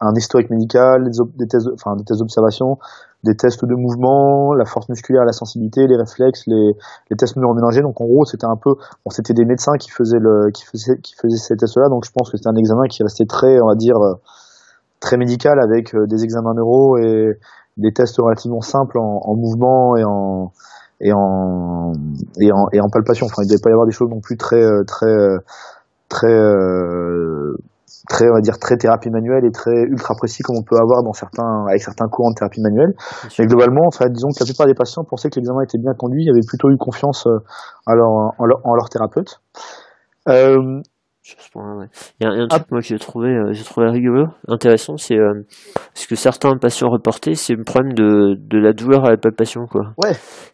un, historique médical, des, tests, enfin, des tests d'observation, des tests de mouvement, la force musculaire, la sensibilité, les réflexes, les, les tests neuroménagers. Donc, en gros, c'était un peu, bon, c'était des médecins qui faisaient le, qui faisaient, qui faisaient ces tests-là. Donc, je pense que c'était un examen qui restait très, on va dire, très médical avec des examens neuro et des tests relativement simples en, en mouvement et en et en et en et en palpation. Enfin, il ne devait pas y avoir des choses non plus très très très euh, très on va dire très thérapie manuelle et très ultra précis comme on peut avoir dans certains avec certains courants de thérapie manuelle. Mais globalement enfin disons que la plupart des patients pensaient que l'examen était bien conduit ils avaient plutôt eu confiance en leur, en leur, en leur thérapeute. Euh, il y a, un truc moi que j'ai trouvé, euh, j'ai trouvé rigolo, intéressant, c'est euh, ce que certains patients reportaient, c'est le problème de, de la douleur à la palpation, quoi. Ouais.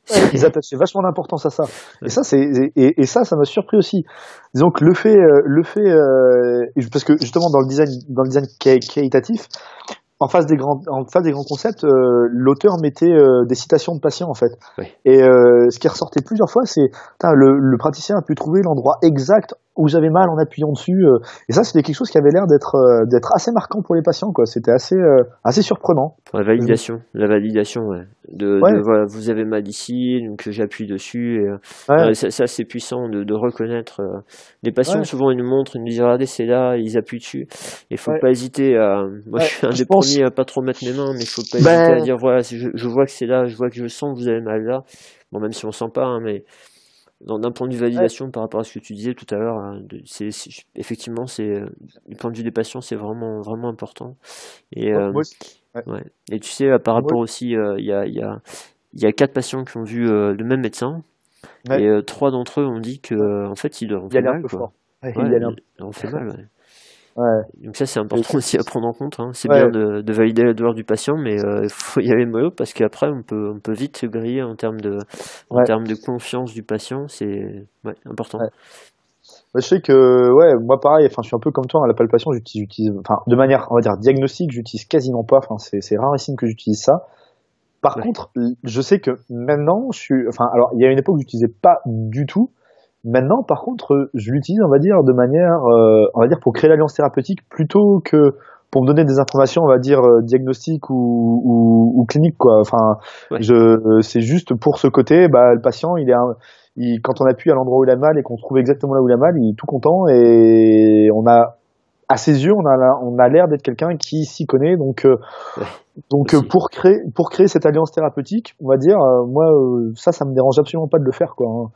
ils attachaient vachement d'importance à ça. Et ça, c'est et, et, ça, ça m'a surpris aussi. Disons que le fait, euh, le fait, parce que justement dans le design, dans le design qualitatif, en face des grands, en face des grands concepts, l'auteur mettait des citations de patients en fait. Et ce qui ressortait plusieurs fois, c'est le, le praticien a pu trouver l'endroit exact où j'avais mal en appuyant dessus. Euh, et ça, c'était quelque chose qui avait l'air d'être euh, d'être assez marquant pour les patients. quoi. C'était assez euh, assez surprenant. la validation, la validation, ouais. De, voilà, vous avez mal ici, donc j'appuie dessus. Et, ça, c'est puissant de, de reconnaître. les patients, souvent, ils nous montrent, ils nous disent regardez, c'est là, ils appuient dessus. Il faut pas hésiter à. Moi, je suis un des premiers à pas trop mettre mes mains, mais il faut pas ben hésiter à dire voilà, je, je vois que c'est là, je vois que je sens que vous avez mal là. Bon, même si on sent pas, hein, mais d'un point de vue validation par rapport à ce que tu disais tout à l'heure, hein, c'est, effectivement, c'est euh, du point de vue des patients, c'est vraiment vraiment important. Et, euh, ouais. et tu sais, par rapport aussi, euh, il y, a, y, a, y a quatre patients qui ont vu le même médecin. Et trois d'entre eux ont dit que en fait, ils ont fait mal. Quoi. ils ont fait mal. Donc ça c'est important aussi à prendre en compte. Hein. C'est bien de, de, valider la douleur du patient, mais il euh, faut y aller mollo parce qu'après on peut on peut vite se griller en termes de en termes de confiance du patient. C'est important. je sais que ouais moi pareil. Enfin je suis un peu comme toi. Hein, la palpation j'utilise enfin de manière on va dire diagnostique j'utilise quasiment pas. Enfin c'est c'est rarissime que j'utilise ça. Par contre je sais que maintenant je suis enfin alors il y a une époque où j'utilisais pas du tout. Maintenant, par contre, je l'utilise, on va dire, de manière, euh, on va dire, pour créer l'alliance thérapeutique plutôt que pour me donner des informations, on va dire, euh, diagnostiques ou, ou, ou cliniques, quoi. Enfin, je, c'est juste pour ce côté, bah, le patient, il est, il, quand on appuie à l'endroit où il a mal et qu'on trouve exactement là où il a mal, il est tout content et on a, à ses yeux, on a, on a l'air d'être quelqu'un qui s'y connaît. Donc, euh, donc pour créer, pour créer cette alliance thérapeutique, on va dire, moi, ça, ça me dérange absolument pas de le faire, quoi. Hein.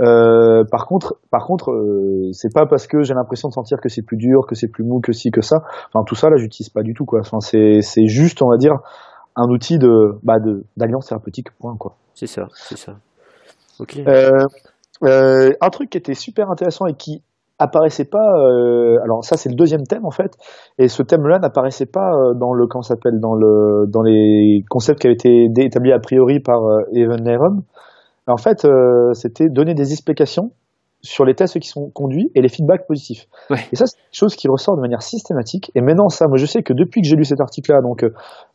Euh, par contre, par contre, euh, c'est pas parce que j'ai l'impression de sentir que c'est plus dur, que c'est plus mou, que si, que ça. Enfin, tout ça là, j'utilise pas du tout quoi. Enfin, c'est c'est juste, on va dire, un outil de bah de d'alliance thérapeutique point quoi. C'est ça, c'est ça. Ok. Euh, euh, un truc qui était super intéressant et qui apparaissait pas. Euh, alors ça, c'est le deuxième thème en fait. Et ce thème-là n'apparaissait pas dans le comment s'appelle dans le dans les concepts qui avaient été établis a priori par Evan Nerum en fait, euh, c'était donner des explications sur les tests qui sont conduits et les feedbacks positifs. Et ça, c'est quelque chose qui ressort de manière systématique. Et maintenant, ça, moi, je sais que depuis que j'ai lu cet article-là, donc euh,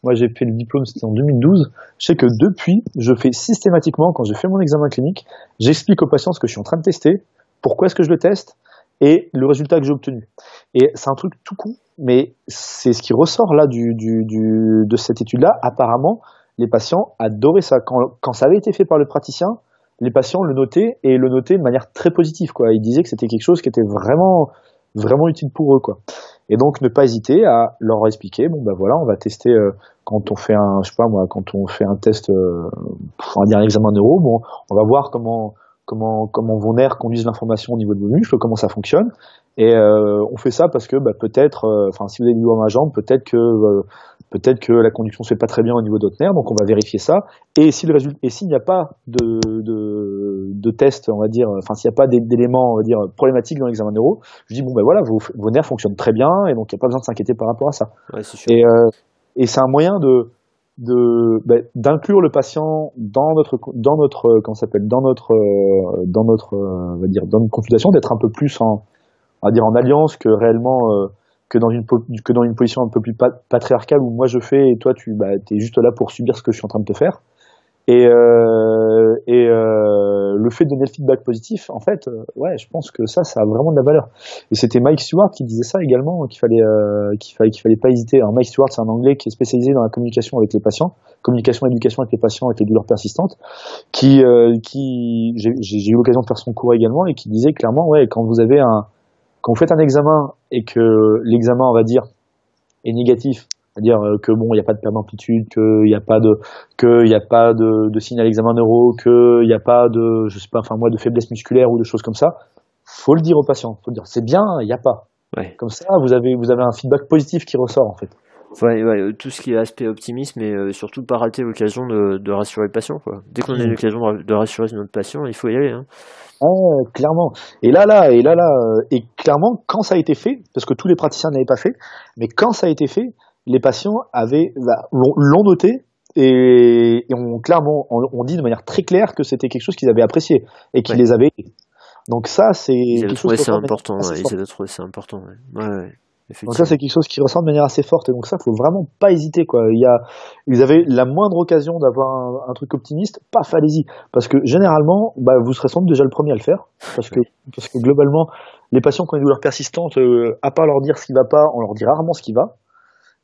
moi, j'ai fait le diplôme, c'était en 2012. Je sais que depuis, je fais systématiquement, quand je fais mon examen clinique, j'explique aux patients ce que je suis en train de tester, pourquoi est-ce que je le teste et le résultat que j'ai obtenu. Et c'est un truc tout con, mais c'est ce qui ressort là du, du, du de cette étude-là. Apparemment, les patients adoraient ça. Quand, quand, ça avait été fait par le praticien, les patients le notaient et le notaient de manière très positive. Quoi. Ils disaient que c'était quelque chose qui était vraiment, vraiment utile pour eux. Quoi. Et donc ne pas hésiter à leur expliquer. Bon ben voilà, on va tester euh, quand on fait un, je sais pas moi, quand on fait un test, euh, un dernier examen neuro. Bon, on va voir comment comment comment vos nerfs conduisent l'information au niveau de vos muscles, comment ça fonctionne. Et euh, on fait ça parce que bah, peut-être, euh, enfin si vous avez du doigt ma jambe, peut-être que euh, peut-être que la conduction se fait pas très bien au niveau nerf, donc on va vérifier ça. Et si le résultat, et s'il n'y a pas de, de, de test, on va dire, enfin s'il n'y a pas d'éléments, on va dire problématiques dans l'examen neuro, je dis bon ben voilà, vos, vos nerfs fonctionnent très bien et donc il n'y a pas besoin de s'inquiéter par rapport à ça. Ouais. Et, et c'est un moyen de de ben, d'inclure le patient dans notre dans notre comment s'appelle dans notre dans notre on va dire dans une consultation d'être un peu plus en on va dire en alliance que réellement euh, que dans une que dans une position un peu plus patriarcale où moi je fais et toi tu bah es juste là pour subir ce que je suis en train de te faire. Et euh, et euh, le fait de donner le feedback positif en fait euh, ouais je pense que ça ça a vraiment de la valeur. Et c'était Mike Stewart qui disait ça également qu'il fallait euh, qu'il fallait qu'il fallait pas hésiter. Alors Mike Stewart c'est un anglais qui est spécialisé dans la communication avec les patients communication éducation avec les patients avec les douleurs persistantes qui qui j'ai eu l'occasion de faire son cours également et qui disait clairement ouais quand vous avez un quand vous faites un examen et que l'examen, on va dire, est négatif, c'est-à-dire euh, que bon, il n'y a pas de perte d'amplitude, qu'il n'y a pas de, qu'il n'y a pas de, de signe à l'examen neuro, qu'il n'y a pas de, je sais pas, enfin moi, de faiblesse musculaire ou de choses comme ça, faut le dire au patient. Faut le dire, c'est bien, il n'y a pas. Comme ça, vous avez, vous avez un feedback positif qui ressort en fait. Ouais, ouais, tout ce qui est aspect optimisme et euh, surtout pas rater l'occasion de, de, rassurer le patient. Quoi. Dès qu'on a mm. l'occasion de rassurer notre patient, il faut y aller. Hein. clairement. Et là, là, et là, là, euh, et clairement, quand ça a été fait, parce que tous les praticiens n'avaient pas fait, mais quand ça a été fait, les patients avaient bah, l'ont noté et, et on clairement on, dit de manière très claire que c'était quelque chose qu'ils avaient apprécié et qui les avait. Donc ça, c'est quelque chose. c'est important. Ouais, ils avaient trouvé ça important. Ouais. Donc ça c'est quelque chose qui ressort de manière assez forte et donc ça faut vraiment pas hésiter quoi. Il y a, ils avaient la moindre occasion d'avoir un, truc optimiste, pas allez-y parce que généralement bah, vous serez sans doute déjà le premier à le faire parce que parce que globalement les patients qui ont une douleur persistante, euh, à part leur dire ce qui va pas, on leur dit rarement ce qui va.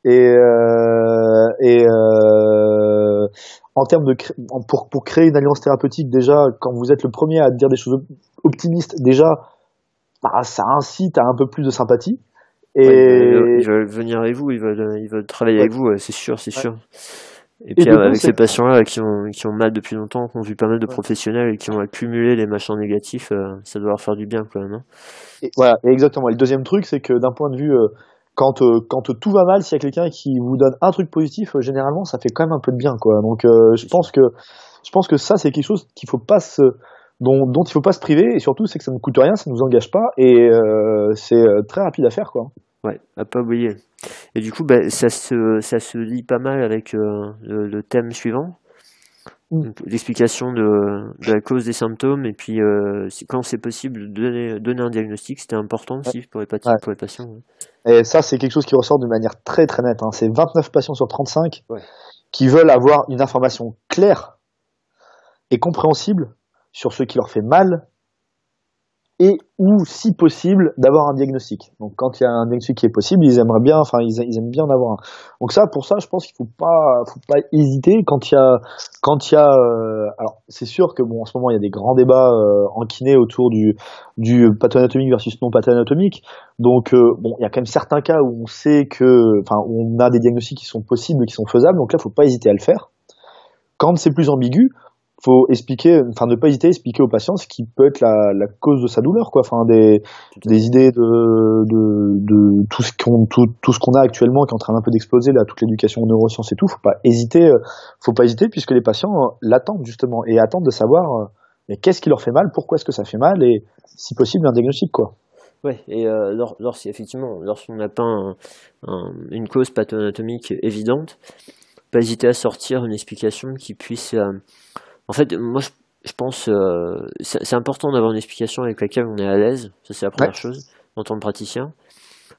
Et, euh, et euh, en termes de pour pour créer une alliance thérapeutique déjà quand vous êtes le premier à dire des choses optimistes déjà bah, ça incite à un peu plus de sympathie. Et... ils, veulent, venir avec vous, ils veulent, ils veulent travailler avec vous, c'est sûr, c'est sûr. Et puis avec ces patients-là qui ont, qui ont mal depuis longtemps, qui ont vu pas mal de professionnels et qui ont accumulé les machins négatifs, euh, ça doit leur faire du bien quand même. Hein. Et, voilà, exactement. Et le deuxième truc, c'est que d'un point de vue, euh, quand, euh, quand tout va mal, s'il y a quelqu'un qui vous donne un truc positif, généralement, ça fait quand même un peu de bien. Quoi. Donc je pense que je pense que ça, c'est quelque chose qu'il faut pas se dont, dont il faut pas se priver et surtout c'est que ça ne coûte rien, ça ne nous engage pas et c'est très rapide à faire quoi. Ouais, à pas oublier. Et du coup, bah, ça, se, ça se lie pas mal avec euh, le, thème suivant. Mm. L'explication de, de, la cause des symptômes et puis euh, quand c'est possible de donner, donner un diagnostic, c'était important aussi pour les, patients, pour les patients. Et ça, c'est quelque chose qui ressort de manière très très nette. Hein. C'est 29 patients sur 35 qui veulent avoir une information claire et compréhensible sur ce qui leur fait mal et ou si possible d'avoir un diagnostic. Donc quand il y a un diagnostic qui est possible, ils aimeraient bien, enfin ils, aiment bien en avoir un. Donc ça, pour ça, je pense qu'il faut pas, faut pas hésiter quand il y a, quand il y a. Euh, alors c'est sûr que bon, en ce moment il y a des grands débats euh, en kiné autour du du patho-anatomique versus non patho-anatomique. Donc euh, bon, il y a quand même certains cas où on sait que, enfin, on a des diagnostics qui sont possibles, qui sont faisables. Donc là, faut pas hésiter à le faire. Quand c'est plus ambigu, faut expliquer, enfin ne pas hésiter à expliquer aux patients ce qui peut être la, la cause de sa douleur, quoi. Enfin des, des idées de, de, de tout ce qu'on tout, tout, ce qu'on a actuellement qui est en train d'un peu d'exploser là, toute l'éducation aux neurosciences et tout. Faut pas hésiter, euh, faut pas hésiter puisque les patients euh, l'attendent justement et attendent de savoir euh, mais qu'est-ce qui leur fait mal, pourquoi est-ce que ça fait mal et si possible un diagnostic quoi. Ouais, et euh, lors, effectivement, lorsqu'on n'a pas une cause patho-anatomique évidente, pas hésiter à sortir une explication qui puisse en fait, moi, je, pense euh, c'est important d'avoir une explication avec laquelle on est à l'aise. Ça, c'est la première chose en tant que praticien.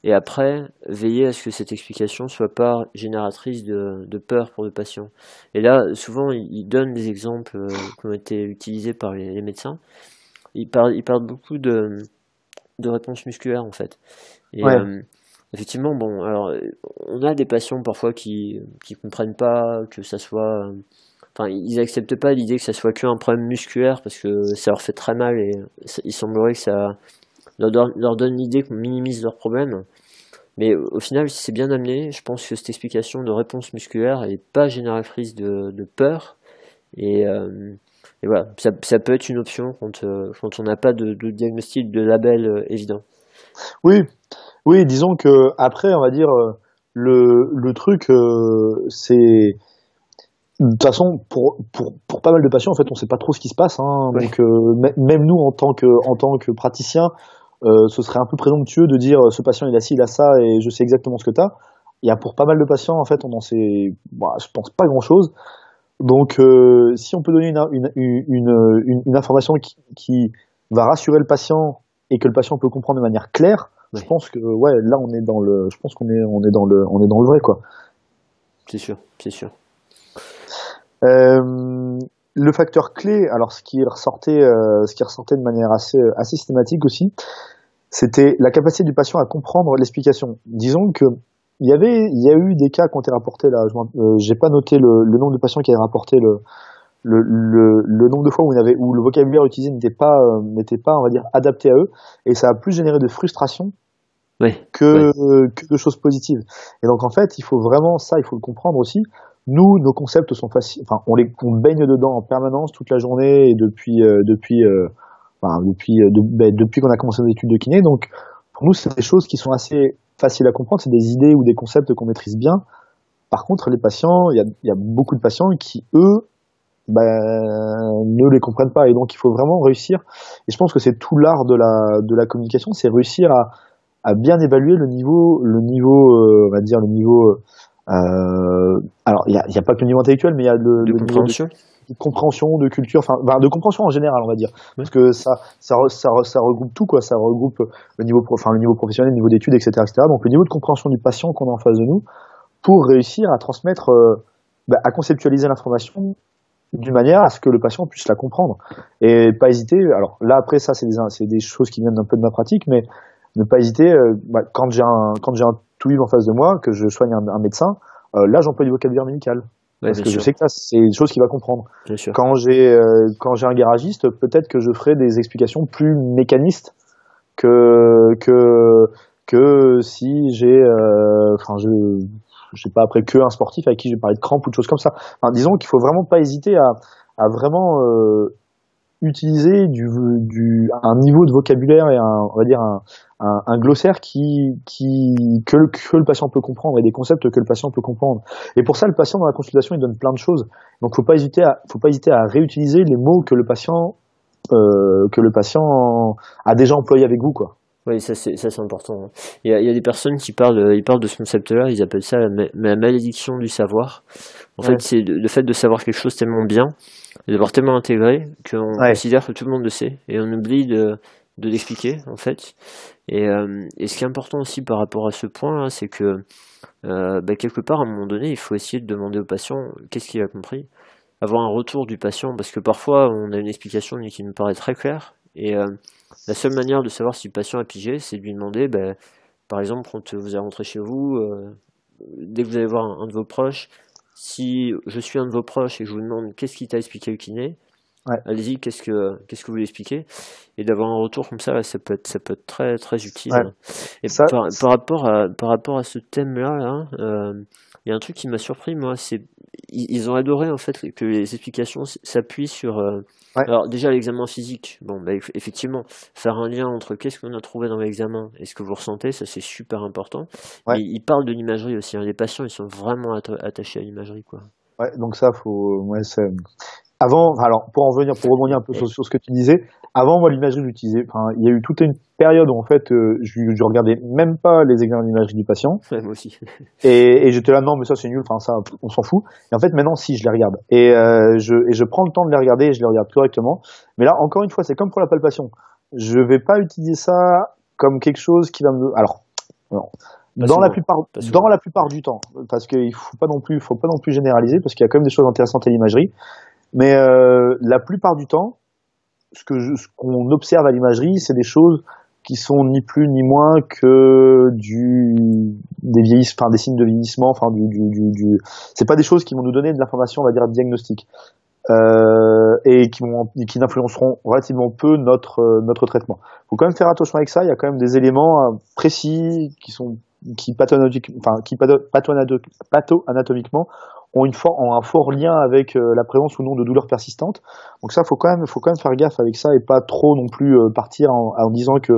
Et après, veiller à ce que cette explication soit pas génératrice de, de peur pour le patient. Et là, souvent, ils donnent des exemples euh, qui ont été utilisés par les, médecins. Ils parlent, ils parlent beaucoup de, de réponses musculaires, en fait. Et, euh, effectivement, bon, alors, on a des patients parfois qui qui comprennent pas que ça soit enfin, ils acceptent pas l'idée que ça soit qu'un problème musculaire parce que ça leur fait très mal et il semblerait que ça leur, donne l'idée qu'on minimise leurs problèmes. Mais au final, si c'est bien amené, je pense que cette explication de réponse musculaire n'est pas génératrice de, peur. Et, euh, et, voilà, ça, peut être une option quand, euh, on n'a pas de, diagnostic, de label euh, évident. Oui, oui, disons que après, on va dire, le, le truc, c'est de toute façon, pour, pour, pour pas mal de patients, en fait, on sait pas trop ce qui se passe. Hein, Donc, euh, même nous, en tant que, en tant que praticien, euh, ce serait un peu présomptueux de dire ce patient il a ci, il a ça, et je sais exactement ce que tu as. Il y a pour pas mal de patients, en fait, on en sait, bah, je pense pas grand chose. Donc, euh, si on peut donner une, une, une, une, information qui, qui, va rassurer le patient et que le patient peut comprendre de manière claire, je pense que ouais, là on est dans le, je pense qu'on est, on est dans le, on est dans le vrai quoi. C'est sûr, c'est sûr. Euh, le facteur clé, alors ce qui ressortait, euh, ce qui ressortait de manière assez, assez systématique aussi, c'était la capacité du patient à comprendre l'explication. Disons que il y avait, il y a eu des cas qui ont été rapportés là. Je euh, j'ai pas noté le, le, nombre de patients qui avaient rapporté le, le, le, le nombre de fois où, il avait, où le vocabulaire utilisé n'était pas, euh, n'était pas, on va dire, adapté à eux, et ça a plus généré de frustration que, que de choses positives. Et donc en fait, il faut vraiment ça, il faut le comprendre aussi. Nous, nos concepts sont faciles. Enfin, on les on baigne dedans en permanence toute la journée et depuis euh, depuis euh, enfin, depuis euh, ben, depuis qu'on a commencé nos études de kiné. Donc, pour nous, c'est des choses qui sont assez faciles à comprendre, c'est des idées ou des concepts qu'on maîtrise bien. Par contre, les patients, il y a, y a, beaucoup de patients qui, eux, ben, ne les comprennent pas. Et donc, il faut vraiment réussir. Et je pense que c'est tout l'art de la, de la communication, c'est réussir à, à bien évaluer le niveau, le niveau, euh, on va dire le niveau. Euh, alors, il n'y a, y a, pas que le niveau intellectuel, mais il y a le, de le. Niveau de, de, compréhension, de culture, enfin, ben, de compréhension en général, on va dire, parce que ça, ça, ça, ça regroupe tout, quoi. Ça regroupe le niveau, enfin, le niveau professionnel, le niveau d'études, etc., etc. Donc, le niveau de compréhension du patient qu'on a en face de nous, pour réussir à transmettre, euh, ben, à conceptualiser l'information d'une manière à ce que le patient puisse la comprendre et pas hésiter. Alors là après ça c'est des, des choses qui viennent un peu de ma pratique, mais ne pas hésiter euh, bah, quand j'ai un quand j'ai un touille en face de moi que je soigne un, un médecin, euh, là j'emploie du vocabulaire médical. Ouais, parce que sûr. je sais que là c'est une chose qu'il va comprendre. Sûr. Quand j'ai euh, quand j'ai un garagiste, peut-être que je ferai des explications plus mécanistes que que que si j'ai enfin je je sais pas après que un sportif avec qui je vais parler de crampes ou de choses comme ça. Enfin, disons qu'il faut vraiment pas hésiter à, à vraiment euh, utiliser du, du, un niveau de vocabulaire et un, on va dire un, un, un glossaire qui, qui que, le, que le patient peut comprendre et des concepts que le patient peut comprendre. Et pour ça, le patient dans la consultation, il donne plein de choses. Donc, faut pas hésiter à, faut pas hésiter à réutiliser les mots que le patient euh, que le patient a déjà employé avec vous, quoi. Oui, ça c'est ça c'est important. Il y, a, il y a des personnes qui parlent, ils parlent de ce concept-là, ils appellent ça la, ma la malédiction du savoir. En ouais. fait, c'est le fait de savoir quelque chose tellement bien, d'avoir tellement intégré qu'on ouais. considère que tout le monde le sait et on oublie de de l'expliquer en fait. Et, euh, et ce qui est important aussi par rapport à ce point, c'est que euh, bah, quelque part à un moment donné, il faut essayer de demander au patient qu'est-ce qu'il a compris, avoir un retour du patient parce que parfois on a une explication qui nous paraît très claire et euh, la seule manière de savoir si le patient a pigé, c'est de lui demander, ben, par exemple, quand vous allez rentrer chez vous, dès que vous allez voir un, un, de vos proches, si je suis un de vos proches et que je vous demande qu'est-ce qui t'a expliqué le kiné, ouais. allez-y, qu'est-ce que qu'est-ce que vous voulez expliquer Et d'avoir un retour comme ça, ça peut être ça peut être très très utile. Ouais. Et ça, par, par, rapport à par rapport à ce thème-là, là, euh, il y a un truc qui m'a surpris, moi, c'est ils ont adoré en fait que les explications s'appuient sur. Euh... Ouais. Alors déjà l'examen physique, bon, bah, effectivement, faire un lien entre qu'est-ce qu'on a trouvé dans l'examen et ce que vous ressentez, ça c'est super important. Ouais. Mais ils parlent de l'imagerie aussi. Hein. Les patients, ils sont vraiment attachés à l'imagerie, quoi. Ouais, donc ça, faut. Ouais, avant, alors pour en venir, pour rebondir un peu sur, sur ce que tu disais, avant moi l'imagerie j'utilisais, enfin il y a eu toute une période où en fait euh, je, je regardais même pas les examens d'imagerie du patient. Ouais, moi aussi. et, et j'étais là non mais ça c'est nul, enfin ça on s'en fout. Et en fait maintenant si je les regarde et euh, je et je prends le temps de les regarder et je les regarde correctement. Mais là encore une fois c'est comme pour la palpation, je vais pas utiliser ça comme quelque chose qui va me alors non. Dans souvent. la plupart dans la plupart du temps parce qu'il faut pas non plus faut pas non plus généraliser parce qu'il y a quand même des choses intéressantes à l'imagerie mais euh, la plupart du temps, ce que ce qu'on observe à l'imagerie, c'est des choses qui sont ni plus ni moins que du des vieillissements, des signes de vieillissement, enfin du du du, du... c'est pas des choses qui vont nous donner de l'information, on va dire diagnostique, euh, et qui vont qui n'influenceront relativement peu notre euh, notre traitement. Faut quand même faire attention avec ça. Il y a quand même des éléments euh, précis qui sont qui enfin qui patho-anatomiquement ont, une for ont un fort lien avec euh, la présence ou non de douleurs persistantes. Donc ça, faut quand même, faut quand même faire gaffe avec ça et pas trop non plus euh, partir en, en, disant que,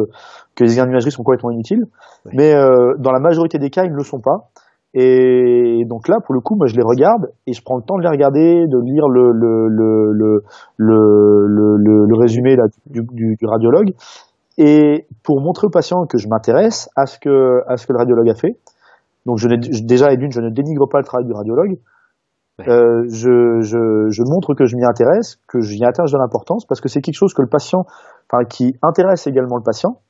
que les examens d'imagerie sont complètement inutiles. Oui. Mais euh, dans la majorité des cas, ils ne le sont pas. Et donc là, pour le coup, moi, je les regarde et je prends le temps de les regarder, de lire le, le, le, le, le, le, le résumé là, du, du, du radiologue et pour montrer au patient que je m'intéresse à ce que à ce que le radiologue a fait. Donc je déjà et d'une, je ne dénigre pas le travail du radiologue. Euh, je, je, je, montre que je m'y intéresse, que j'y attache de l'importance, parce que c'est quelque chose que le patient, enfin qui intéresse également le patient.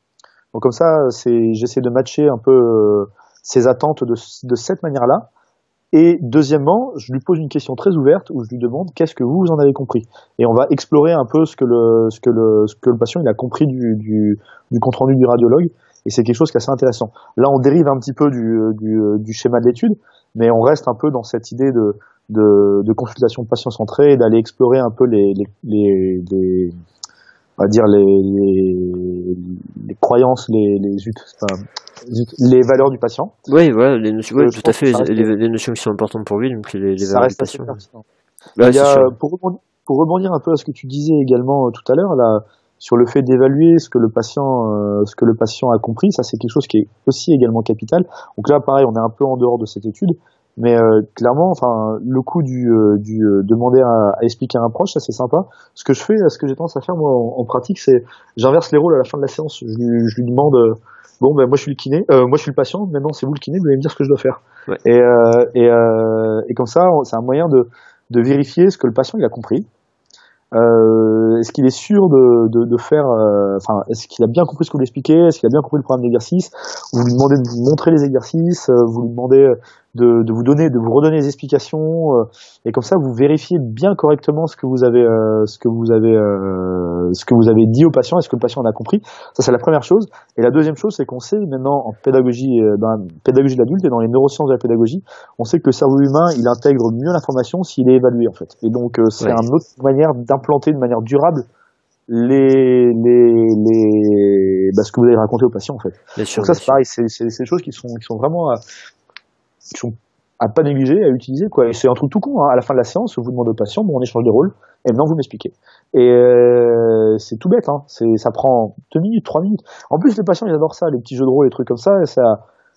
Donc comme ça, c'est j'essaie de matcher un peu euh, ses attentes de, de cette manière-là. Et deuxièmement, je lui pose une question très ouverte où je lui demande qu'est-ce que vous, vous en avez compris? Et on va explorer un peu ce que le, ce que le, ce que le patient il a compris du, du, du compte rendu du radiologue. Et c'est quelque chose qui est assez intéressant. Là, on dérive un petit peu du, du, du schéma de l'étude, mais on reste un peu dans cette idée de, de, de consultation patient centrée et d'aller explorer un peu les, les, les, les on va dire les, les, les croyances, les, les, enfin, les valeurs du patient. Oui, voilà, les notions, ouais, tout à fait, les, les, notions qui sont importantes pour lui, donc les, les ça reste du patient. A, pour, rebondir, pour rebondir un peu à ce que tu disais également euh, tout à l'heure, la, sur le fait d'évaluer ce que le patient, euh, ce que le patient a compris. Ça, c'est quelque chose qui est aussi également capital. Donc là, pareil, on est un peu en dehors de cette étude, mais euh, clairement, enfin, le coup du, euh, du demander à, expliquer à un proche, ça c'est sympa. Ce que je fais, ce que j'ai tendance à faire moi en, pratique, c'est j'inverse les rôles à la fin de la séance. Je lui, je lui demande, bon, ben moi je suis le kiné, moi je suis le patient, maintenant c'est vous le kiné, vous allez me dire ce que je dois faire. Et, et, et comme ça, c'est un moyen de, de vérifier ce que le patient il a compris euh, est-ce qu'il est sûr de, de, de faire, euh, enfin, est-ce qu'il a bien compris ce que vous l'expliquez Est-ce qu'il a bien compris le programme d'exercice? Vous lui demandez de vous montrer les exercices, euh, vous lui demandez de, de, vous donner, de vous redonner les explications, euh, et comme ça vous vérifiez bien correctement ce que vous avez, euh, ce que vous avez, euh, ce que vous avez dit au patient, est-ce que le patient en a compris Ça c'est la première chose. Et la deuxième chose, c'est qu'on sait maintenant en pédagogie, dans la pédagogie de l'adulte et dans les neurosciences de la pédagogie, on sait que le cerveau humain, il intègre mieux l'information s'il est évalué en fait. Et donc c'est une autre manière d'implanter de manière durable les, les, les, bah, ce que vous avez raconté au patient en fait. Donc ça c'est pareil, c'est des choses qui sont, qui sont vraiment qui sont à pas négliger, à utiliser quoi. Et c'est un truc tout con. Hein. À la fin de la séance, vous demandez au patient, bon, on échange de rôle, et maintenant vous m'expliquez. Et euh, c'est tout bête. Hein. C'est, ça prend deux minutes, trois minutes. En plus, les patients ils adorent ça, les petits jeux de rôle, les trucs comme ça. Ça,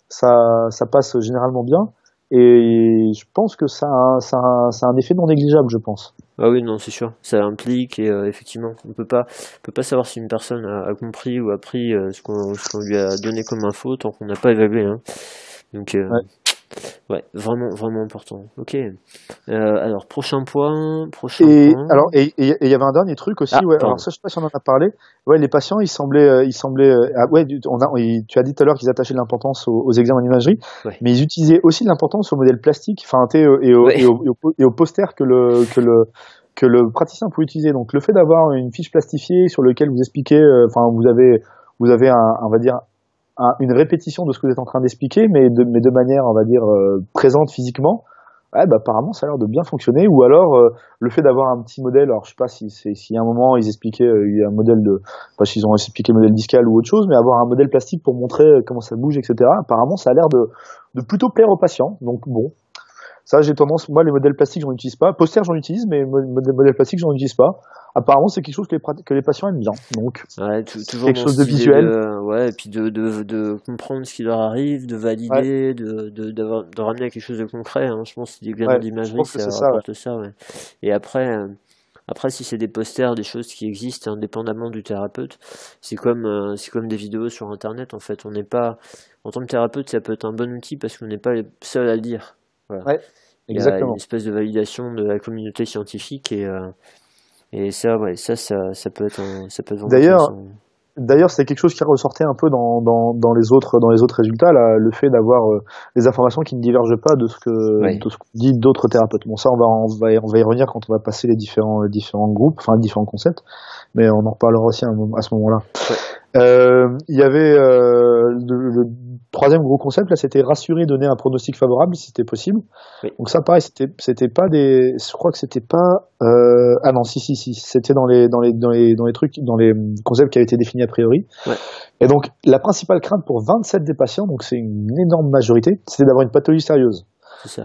ça, ça passe généralement bien. Et je pense que ça a, ça, a, ça a un effet non négligeable, je pense. Ah oui, non, c'est sûr. Ça implique et euh, effectivement, on peut pas, on peut pas savoir si une personne a, compris ou appris euh, ce, qu'on, ce qu'on lui a donné comme info tant qu'on n'a pas évalué. Hein. Donc, euh, Ouais, vraiment, vraiment important. Ok. Euh, alors, prochain point. Prochain et, Alors, et il y avait un dernier truc aussi. Ah, ouais, alors, ça, je sais pas si on en a parlé. Ouais, les patients, ils semblaient. Euh, ils semblaient euh, ah, ouais, on a, tu as dit tout à l'heure qu'ils attachaient de l'importance aux, examens d'imagerie, mais ils utilisaient aussi de l'importance au modèle plastique enfin, et, au, et, au, et, au, poster que le, que le, que le praticien peut utiliser. Donc, le fait d'avoir une fiche plastifiée sur laquelle vous expliquez, enfin, vous avez, vous avez un, on va dire, une répétition de ce que vous êtes en train d'expliquer, mais de, mais de manière, on va dire, euh, présente physiquement, ouais, bah, apparemment ça a l'air de bien fonctionner. Ou alors euh, le fait d'avoir un petit modèle, alors je sais pas si c'est si à un moment ils expliquaient euh, un modèle de, pas s'ils ont expliqué le modèle discal ou autre chose, mais avoir un modèle plastique pour montrer comment ça bouge, etc. Apparemment ça a l'air de, de plutôt plaire aux patients. Donc bon, ça, j'ai tendance, moi, les modèles plastiques, j'en utilise pas. Poster, j'en utilise, mais modèles modèles plastiques, j'en utilise pas. Apparemment, c'est quelque chose que les, que les patients aiment bien. Donc, ouais, toujours quelque chose de visuel. ouais, et puis de, de, de comprendre ce qui leur arrive, de valider, de, de, de, ramener à quelque chose de concret. Hein. Je pense que des examens d'imagerie, ça rapporte ça. ouais. Et après, euh, après, si c'est des posters, des choses qui existent indépendamment du thérapeute, c'est comme, euh, c'est comme des vidéos sur Internet. En fait, on n'est pas, en tant que thérapeute, ça peut être un bon outil parce qu'on n'est pas les seuls à le dire. Ouais, exactement. Il y a une espèce de validation de la communauté scientifique et, euh, et ça, ouais, ça, ça, ça peut être, ça peut être D'ailleurs, D'ailleurs, c'est quelque chose qui ressortait un peu dans, dans, dans, les autres dans les autres résultats, là, le fait d'avoir euh, des informations qui ne divergent pas de ce que de ce qu'on dit d'autres thérapeutes. Bon, ça, on va on va on va y revenir quand on va passer les différents différents groupes, enfin les différents concepts, mais on en reparlera aussi à, à ce moment-là. Euh, il y avait euh, le, troisième gros concept là, c'était rassurer, donner un pronostic favorable si c'était possible. Donc ça, pareil, c'était c'était pas des, je crois que c'était pas euh, ah non si si si, c'était dans les dans les dans les dans les trucs dans les concepts qui avaient été définis a priori. Ouais. Et donc la principale crainte pour 27 des patients, donc c'est une énorme majorité, c'était d'avoir une pathologie sérieuse.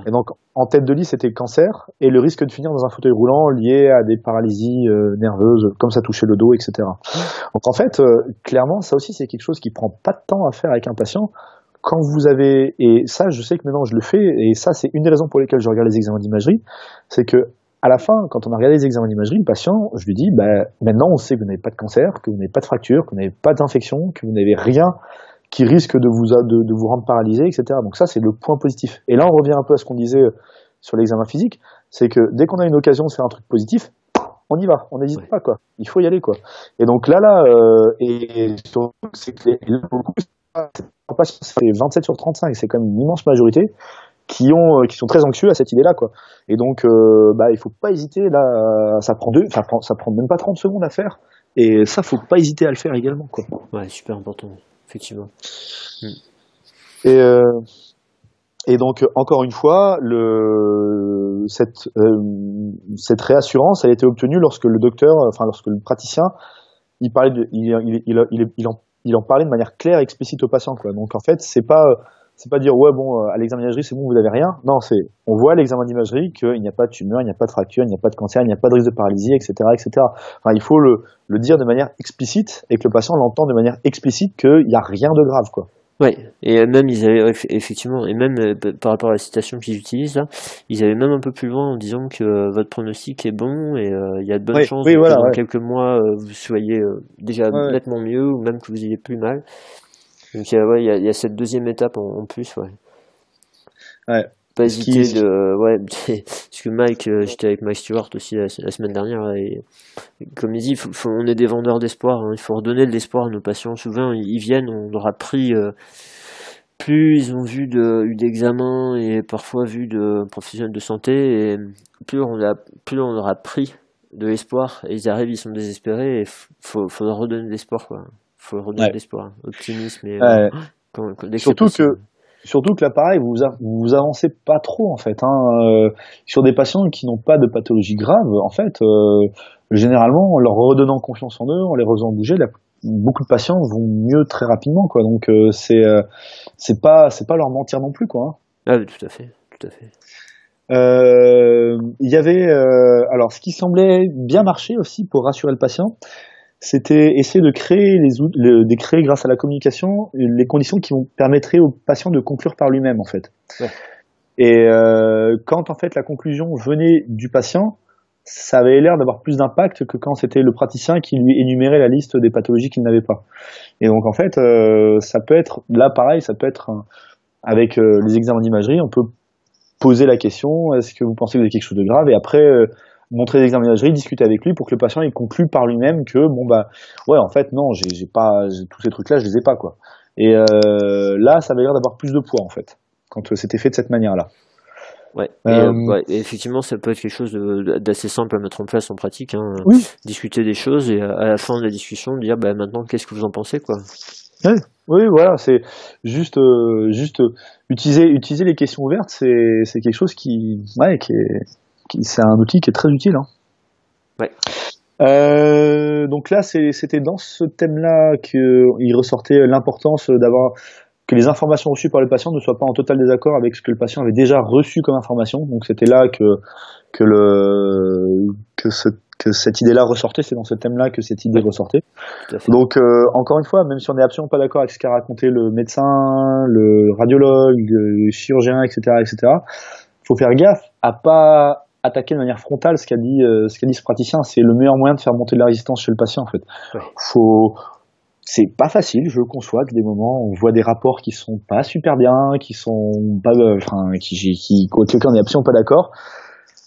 Et donc, en tête de liste, c'était le cancer et le risque de finir dans un fauteuil roulant lié à des paralysies euh, nerveuses, comme ça touchait le dos, etc. Donc, en fait, euh, clairement, ça aussi, c'est quelque chose qui prend pas de temps à faire avec un patient. Quand vous avez, et ça, je sais que maintenant je le fais, et ça, c'est une des raisons pour lesquelles je regarde les examens d'imagerie, c'est que à la fin, quand on a regardé les examens d'imagerie, le patient, je lui dis, bah, maintenant on sait que vous n'avez pas de cancer, que vous n'avez pas de fracture, que vous n'avez pas d'infection, que vous n'avez rien qui risque de vous, de, de vous rendre paralysé, etc. Donc ça, c'est le point positif. Et là, on revient un peu à ce qu'on disait sur l'examen physique, c'est que dès qu'on a une occasion de faire un truc positif, on y va, on n'hésite pas, quoi. Il faut y aller, quoi. Et donc là, là, euh, et, c'est que là, c'est 27 sur 35, c'est quand même une immense majorité qui ont, euh, qui sont très anxieux à cette idée-là, quoi. Et donc, euh, bah, il faut pas hésiter, là, ça prend deux, ça prend, ça prend même pas 30 secondes à faire. Et ça, faut pas hésiter à le faire également, quoi. Ouais, super important effectivement. Hmm. Et, euh, et donc, encore une fois, le, cette, euh, cette réassurance a été obtenue lorsque le docteur, enfin lorsque le praticien, il parlait de, il, il, il, il, en, il en parlait de manière claire et explicite au patient. Quoi. Donc en fait, c'est pas c'est pas dire ouais bon à l'examen d'imagerie c'est bon vous avez rien. Non, c'est on voit à l'examen d'imagerie qu'il n'y a pas de tumeur, il n'y a pas de fracture, il n'y a pas de cancer, il n'y a pas de risque de paralysie, etc., etc. Il faut le, le dire de manière explicite et que le patient l'entende de manière explicite qu'il n'y a rien de grave, quoi. Oui, et même ils avaient effectivement, et même euh, par rapport à la citation qu'ils utilisent là, ils avaient même un peu plus loin en disant que euh, votre pronostic est bon et euh, il y a de bonnes chances que dans quelques mois vous soyez déjà nettement mieux ou même que vous ayez plus mal. Donc ouais, il y, a, cette deuxième étape en, en plus, ouais. Ouais pas hésiter de ouais parce que Mike euh, j'étais avec Mike Stewart aussi la, semaine dernière et comme il dit on est des vendeurs d'espoir hein. il faut redonner de l'espoir à nos patients. Souvent ils viennent on leur a pris euh, plus ils ont vu de eu d'examens et parfois vu de professionnels de santé et plus on a plus on leur a pris de l'espoir et ils arrivent ils sont désespérés et faut faut leur redonner de l'espoir quoi. Faut leur redonner de l'espoir optimisme et euh, surtout que Surtout que là, pareil, vous vous avancez pas trop en fait. Hein, euh, sur des patients qui n'ont pas de pathologie grave, en fait, euh, généralement, en leur redonnant confiance en eux, en les faisant bouger, beaucoup de patients vont mieux très rapidement, quoi. Donc euh, c'est c'est pas c'est pas leur mentir non plus, quoi. Hein. Ah oui, tout à fait, tout à fait. Il y avait alors ce qui semblait bien marcher aussi pour rassurer le patient, c'était essayer de créer les de créer grâce à la communication les conditions qui vont permettraient au patient de conclure par lui-même en fait. Et euh, quand en fait la conclusion venait du patient, ça avait l'air d'avoir plus d'impact que quand c'était le praticien qui lui énumérait la liste des pathologies qu'il n'avait pas. Et donc en fait, euh, ça peut être là pareil, ça peut être avec euh, les examens d'imagerie, on peut poser la question est-ce que vous pensez que vous avez quelque chose de grave? Et après montrer des imagerie, discuter avec lui pour que le patient il conclue par lui-même que bon bah ouais en fait non j'ai pas tous ces trucs là je les ai pas quoi. Et euh, là ça avait l'air d'avoir plus de poids en fait quand euh, c'était fait de cette manière là. Ouais. Euh, ouais. effectivement, ça peut être quelque chose d'assez simple à mettre en place en pratique. Hein. Discuter des choses et à la fin de la discussion dire bah maintenant qu'est-ce que vous en pensez quoi. Oui, voilà, c'est juste, juste utiliser, utiliser les questions ouvertes, c'est quelque chose qui, ouais, qui est, c'est un outil qui est très utile. Hein. Ouais. Euh, donc là, c'était dans ce thème-là qu'il ressortait l'importance d'avoir que les informations reçues par le patient ne soient pas en total désaccord avec ce que le patient avait déjà reçu comme information. Donc c'était là que que le que, ce, que cette idée-là ressortait. C'est dans ce thème-là que cette idée ressortait. Donc euh, encore une fois, même si on n'est absolument pas d'accord avec ce qu'a raconté le médecin, le radiologue, le chirurgien, etc., etc., faut faire gaffe à pas attaquer de manière frontale ce qu'a dit euh, ce qu'a dit ce praticien. C'est le meilleur moyen de faire monter de la résistance chez le patient en fait. Faut c'est pas facile, je le conçois, que des moments on voit des rapports qui sont pas super bien, qui sont pas, euh, enfin, qui, qui, quelqu'un n'est absolument pas d'accord.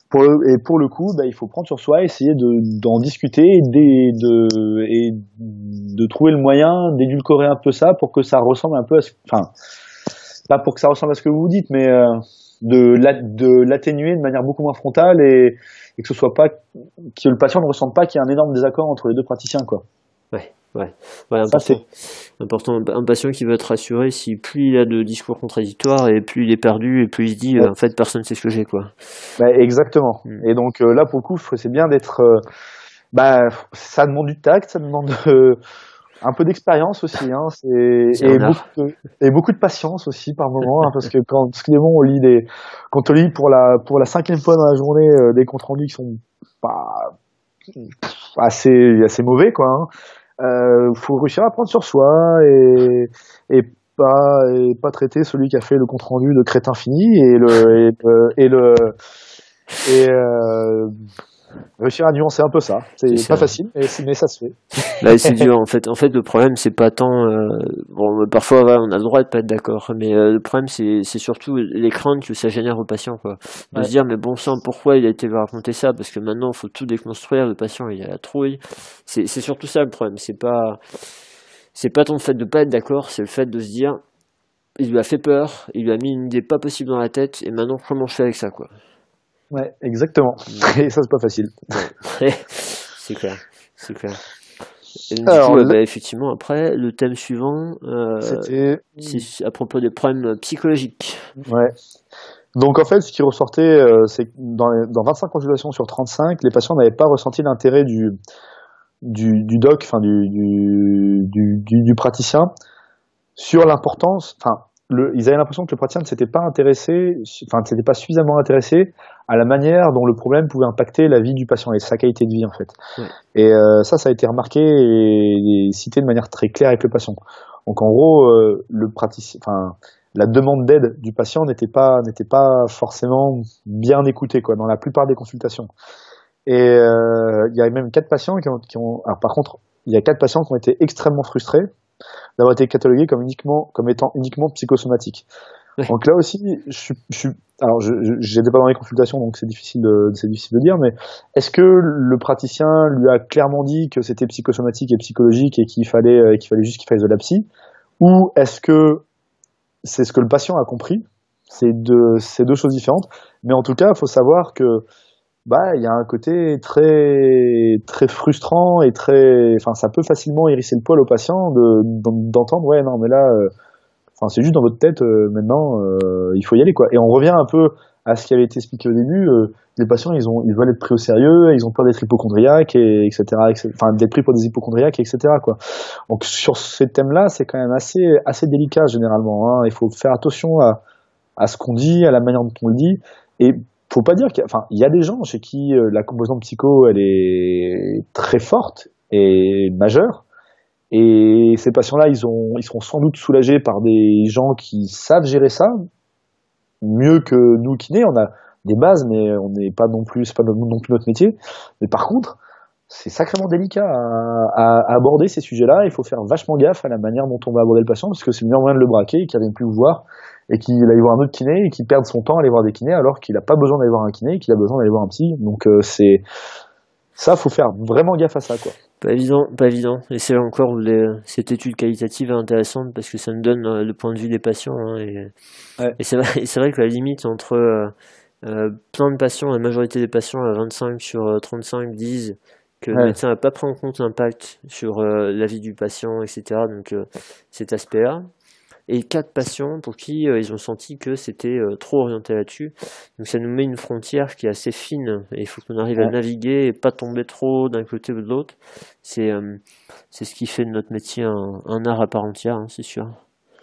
Pour et pour le coup, bah, il faut prendre sur soi, essayer de, d'en discuter et de, et de trouver le moyen d'édulcorer un peu ça pour que ça ressemble un peu à ce, enfin, pas pour que ça ressemble à ce que vous dites, mais euh, de l'atténuer de manière beaucoup moins frontale et, que ce soit pas que le patient ne ressente pas qu'il y a un énorme désaccord entre les deux praticiens quoi. Ouais, ouais, ouais important. important. Un patient qui veut être rassuré, si plus il a de discours contradictoires et plus il est perdu et plus il se dit en fait personne sait ce que j'ai quoi. Bah, exactement. Mm. Et donc euh, là pour le coup c'est bien d'être euh, bah ça demande du tact, ça demande euh, un peu d'expérience aussi, hein, et, beaucoup de, et beaucoup de patience aussi par moment, hein, parce que quand bon, on lit des, quand on lit pour la pour la cinquième fois dans la journée euh, des comptes rendus qui sont pas assez assez mauvais, quoi. Hein, euh, faut réussir à prendre sur soi et et pas et pas traiter celui qui a fait le compte rendu de crétin fini et le et, le, et le et euh, Réussir à nuancer un peu ça, c'est pas facile, mais, mais, ça se fait. Là, c'est dur. En fait, en fait, le problème, c'est pas tant. Euh, bon, parfois, on a le droit de pas être d'accord, mais euh, le problème, c'est surtout les craintes que ça génère au patient, quoi. De se dire, mais bon sang, pourquoi il a été raconter ça? Parce que maintenant, il faut tout déconstruire. Le patient, il a la trouille. C'est surtout ça le problème. C'est pas, c'est pas tant le fait de pas être d'accord, c'est le fait de se dire, il lui a fait peur, il lui a mis une idée pas possible dans la tête, et maintenant, comment je fais avec ça, quoi? Ouais, exactement. Mm. Et ça, c'est pas facile. c'est clair, c'est clair. Et du coup, bah, effectivement, après, le thème suivant, euh, c'est à propos des problèmes psychologiques. Ouais. Donc en fait, ce qui ressortait, euh, c'est que dans, dans 25 consultations sur 35, les patients n'avaient pas ressenti l'intérêt du, du, du, doc, enfin du, du, du, du, praticien, sur l'importance, enfin le, ils avaient l'impression que le praticien ne s'était pas intéressé, enfin, ne s'était pas suffisamment intéressé à la manière dont le problème pouvait impacter la vie du patient et sa qualité de vie en fait. Et euh, ça, ça a été remarqué et, cité de manière très claire avec le patient. Donc en gros, euh, le praticien, enfin, la demande d'aide du patient n'était pas n'était pas forcément bien écoutée quoi dans la plupart des consultations. Et euh, il y a même quatre patients qui ont, qui ont alors par contre, il y a quatre patients qui ont été extrêmement frustrés d'avoir été catalogués comme uniquement comme étant uniquement psychosomatiques. Donc là aussi, je, je alors je j'étais pas dans les consultations, donc c'est difficile de c'est difficile de dire, mais est-ce que le praticien lui a clairement dit que c'était psychosomatique et psychologique et qu'il fallait euh, qu'il fallait juste qu'il fasse de la psy, ou est-ce que c'est ce que le patient a compris? C'est deux c'est deux choses différentes, mais en tout cas, il faut savoir que bah il y a un côté très très frustrant et très enfin ça peut facilement hérisser le poil au patient de d'entendre ouais non mais là euh, Enfin, c'est juste dans votre tête euh, maintenant, euh, il faut y aller quoi. Et on revient un peu à ce qui avait été expliqué au début. Euh, les patients, ils ont, ils veulent être pris au sérieux, ils ont peur d'être hypochondriaques et etc. Enfin, d'être pris pour des hypochondriaques, etc. Quoi. Donc sur ces thèmes-là, c'est quand même assez, assez délicat généralement. Hein. Il faut faire attention à, à ce qu'on dit, à la manière dont on le dit. Et faut pas dire qu'il enfin, il y a des gens chez qui la composante psycho, elle est très forte et majeure. Et ces patients-là, ils, ont, ils seront sans doute soulagés par des gens qui savent gérer ça mieux que nous kinés. On a des bases, mais on n'est pas non plus, c'est pas non plus notre métier. Mais par contre, c'est sacrément délicat à, à, aborder ces sujets-là. Il faut faire vachement gaffe à la manière dont on va aborder le patient, parce que c'est le meilleur moyen de le braquer, qu'il ne vienne plus vous voir, et qu'il aille voir un autre kiné, et qu'il perde son temps à aller voir des kinés, alors qu'il n'a pas besoin d'aller voir un kiné, qu'il a besoin d'aller voir un psy. Donc euh, c'est ça, faut faire vraiment gaffe à ça, quoi. Pas évident, pas évident. Et c'est encore les, cette étude qualitative est intéressante parce que ça nous donne euh, le point de vue des patients. Hein, et, et c'est vrai, vrai, que la limite entre euh, euh, plein de patients, la majorité des patients à 25 sur 35 disent que le médecin n'a pas pris en compte l'impact sur la vie du patient, etc. Donc cet aspect-là et quatre patients pour qui euh, ils ont senti que c'était euh, trop orienté là-dessus. Donc ça nous met une frontière qui est assez fine et il faut qu'on arrive à naviguer et pas tomber trop d'un côté ou de l'autre. C'est euh, c'est ce qui fait de notre métier un, un art à part entière, hein, c'est sûr.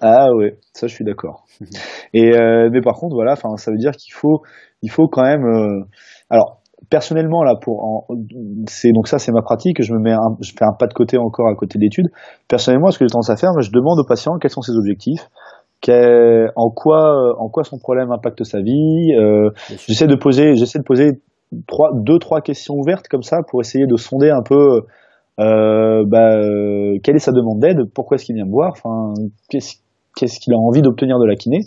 Ah ouais, ça je suis d'accord. et mais par contre voilà, enfin ça veut dire qu'il faut il faut quand même alors personnellement là pour c'est donc ça c'est ma pratique je me mets je fais un pas de côté encore à côté de l'étude. Personnellement ce que j'ai tendance à faire je demande au patient quels sont ses objectifs en quoi en quoi son problème impacte sa vie euh, j'essaie de poser j'essaie de poser trois deux trois questions ouvertes comme ça pour essayer de sonder un peu euh, bah, euh, quelle est sa demande d'aide pourquoi est-ce qu'il vient me voir enfin qu'est-ce qu'il a envie d'obtenir de la kiné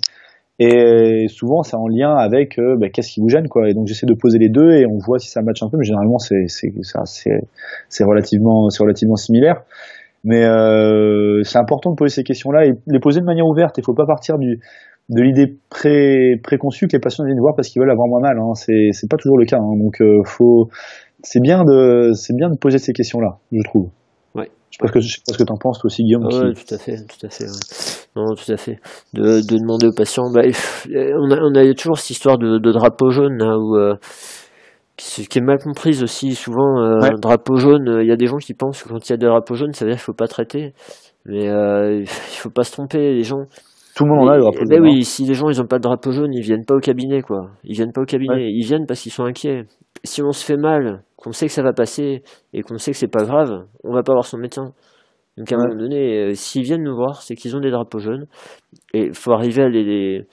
et souvent, c'est en lien avec euh, bah, qu'est-ce qui vous gêne, quoi. Et donc, j'essaie de poser les deux et on voit si ça match un peu. Mais généralement, c'est c'est relativement c'est relativement similaire. Mais euh, c'est important de poser ces questions-là et les poser de manière ouverte. Il faut pas partir du de l'idée pré préconçue que les patients viennent voir parce qu'ils veulent avoir moins mal. Hein. C'est c'est pas toujours le cas. Hein. Donc, euh, faut c'est bien de c'est bien de poser ces questions-là, je trouve. Je sais pas ce que, tu en penses toi aussi, Guillaume. Oui, tout à fait, tout à fait. Non, tout à fait. De, de demander aux patients. Bah, on, a, on a toujours cette histoire de, de drapeau jaune là, où, euh, qui, qui, est mal comprise aussi. Souvent, euh, drapeau jaune, il y a des gens qui pensent que quand il y a des drapeaux jaunes, ça veut dire qu'il faut pas traiter. Mais euh, il faut pas se tromper, les gens. Tout le monde en a le drapeau ben jaune. oui, hein. si les gens ils ont pas de drapeau jaune, ils viennent pas au cabinet quoi. Ils viennent pas au cabinet, ils viennent parce qu'ils sont inquiets. Si on se fait mal, qu'on sait que ça va passer et qu'on sait que c'est pas grave, on va pas voir son médecin. Donc à un moment donné, euh, s'ils viennent nous voir, c'est qu'ils ont des drapeaux jaunes et il faut arriver à les,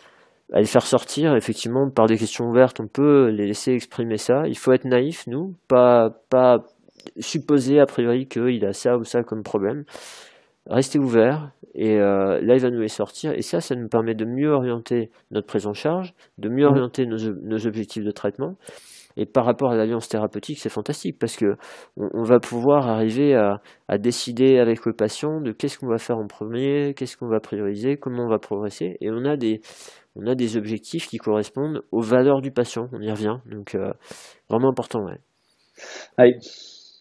à les faire sortir. Effectivement, par des questions ouvertes, on peut les laisser exprimer ça. Il faut être naïf, nous, pas pas supposer a priori qu'il a ça ou ça comme problème. Rester ouvert et euh, là il va nous les sortir et ça, ça nous permet de mieux orienter notre prise en charge, de mieux orienter nos, nos objectifs de traitement et par rapport à l'alliance thérapeutique, c'est fantastique parce que on, va pouvoir arriver à, à, décider avec le patient de qu'est-ce qu'on va faire en premier, qu'est-ce qu'on va prioriser, comment on va progresser. Et on a des, on a des objectifs qui correspondent aux valeurs du patient. On y revient. Donc, euh, vraiment important, ouais.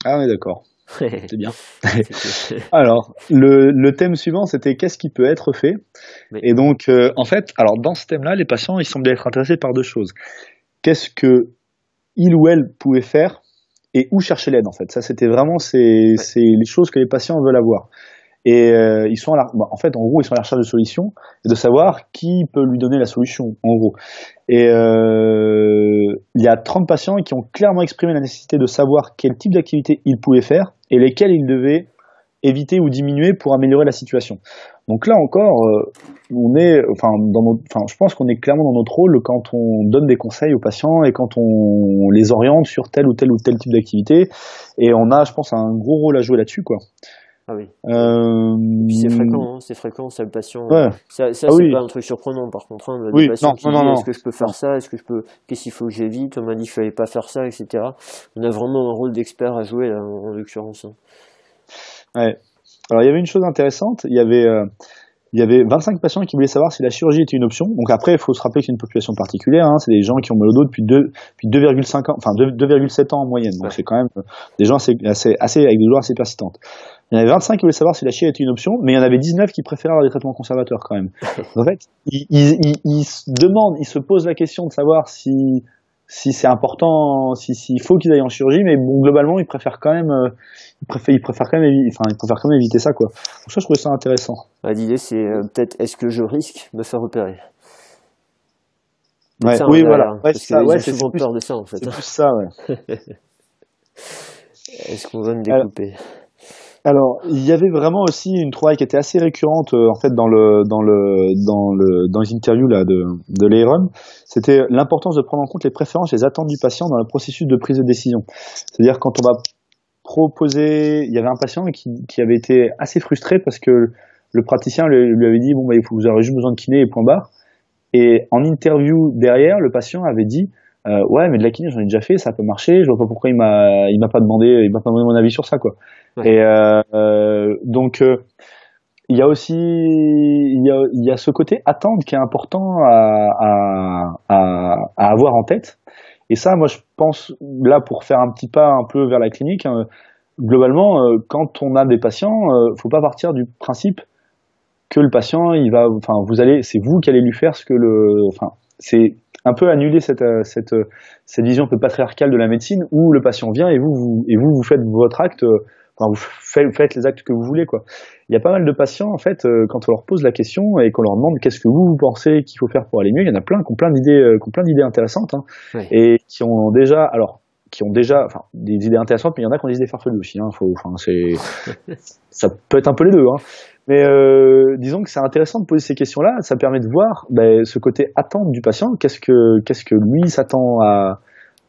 Ah, on est d'accord. c'est bien. alors, le, le, thème suivant, c'était qu'est-ce qui peut être fait? Et donc, euh, en fait, alors dans ce thème-là, les patients, ils semblent être intéressés par deux choses. Qu'est-ce que il ou elle pouvait faire et où chercher l'aide en fait. Ça, c'était vraiment c'est les choses que les patients veulent avoir. et euh, ils sont à la, en fait, en gros, ils sont à la recherche de solutions et de savoir qui peut lui donner la solution, en gros. Et euh, il y a 30 patients qui ont clairement exprimé la nécessité de savoir quel type d'activité ils pouvaient faire et lesquels ils devaient éviter ou diminuer pour améliorer la situation. Donc là encore, euh, on est, enfin, dans notre, enfin, je pense qu'on est clairement dans notre rôle quand on donne des conseils aux patients et quand on les oriente sur tel ou tel ou tel type d'activité. Et on a, je pense, un gros rôle à jouer là-dessus, quoi. Ah oui. Euh... c'est fréquent, hein, c'est fréquent, ça le patient. Ouais. Ça, ça Ah c'est oui. pas un truc surprenant par contre. Hein, Oui, non, qui non, non, non. Est-ce que je peux faire ça Est-ce que je peux Qu'est-ce qu'il faut que j'évite? On m'a dit qu'il fallait pas faire ça, etc. On a vraiment un rôle d'expert à jouer là, en, en l'occurrence. hein. Ouais. Alors il y avait une chose intéressante, il y avait euh, il y avait 25 patients qui voulaient savoir si la chirurgie était une option. Donc après, il faut se rappeler que c'est une population particulière. Hein. C'est des gens qui ont mal au dos depuis 2, depuis 2,5 ans, enfin 2 2,7 ans en moyenne. Donc c'est quand même euh, des gens assez, assez, assez avec des douleurs assez persistantes. Il y en avait 25 qui voulaient savoir si la chirurgie était une option, mais il y en avait 19 qui préféraient avoir des traitements conservateurs quand même. En fait, ils, ils, ils, ils se demandent, ils se posent la question de savoir si si c'est important, si s'il faut qu'ils aillent en chirurgie, mais bon globalement ils préfèrent quand même, euh, ils préfèrent, ils préfèrent quand même, enfin ils préfèrent quand même éviter ça quoi. Donc ça je trouvais ça intéressant. Ah, L'idée c'est euh, peut-être est-ce que je risque de me faire opérer? Ouais, Ça, oui voilà, ouais, parce c'est ça, qu'ils ouais, souvent plus, peur de ça en fait. c'est plus ça ouais. Est-ce qu'on va me découper? Alors, il y avait vraiment aussi une trouvaille qui était assez récurrente euh, en fait dans le dans le dans le dans les interviews là de de c'était l'importance de prendre en compte les préférences, les attentes du patient dans le processus de prise de décision. C'est-à-dire quand on va proposer, il y avait un patient qui qui avait été assez frustré parce que le praticien lui, avait dit bon bah vous aurez juste besoin de kiné et point barre. Et en interview derrière, le patient avait dit euh, ouais mais de la kiné j'en ai déjà fait, ça peut marcher, je vois pas pourquoi il m'a il m'a pas demandé il m'a pas demandé mon avis sur ça quoi. Ouais. Et euh, euh, donc euh, il y a aussi il y a, il y a ce côté attendre qui est important à, à, à, à avoir en tête. Et ça, moi, je pense là pour faire un petit pas un peu vers la clinique. hein, globalement, euh, quand on a des patients, faut pas partir du principe que le patient, il va, enfin, vous allez, c'est vous qui allez lui faire ce que le, enfin, c'est un peu annuler cette, euh, cette, euh, cette vision un peu patriarcale de la médecine où le patient vient et vous, vous et vous, vous faites votre acte, euh, enfin, vous faites, faites les actes que vous voulez, quoi. Il y a pas mal de patients, en fait, quand on leur pose la question et qu'on leur demande qu'est-ce que vous, vous pensez qu'il faut faire pour aller mieux, il y en a plein qui ont plein d'idées, qui ont plein d'idées intéressantes, hein, et qui ont déjà, alors, qui ont déjà, enfin, des idées intéressantes, mais il y en a qui ont des idées farfelues aussi, hein, faut, enfin, c'est, ça peut être un peu les deux, hein. Mais euh, disons que c'est intéressant de poser ces questions-là. Ça permet de voir ben, ce côté attente du patient. Qu'est-ce que qu'est-ce que lui s'attend à,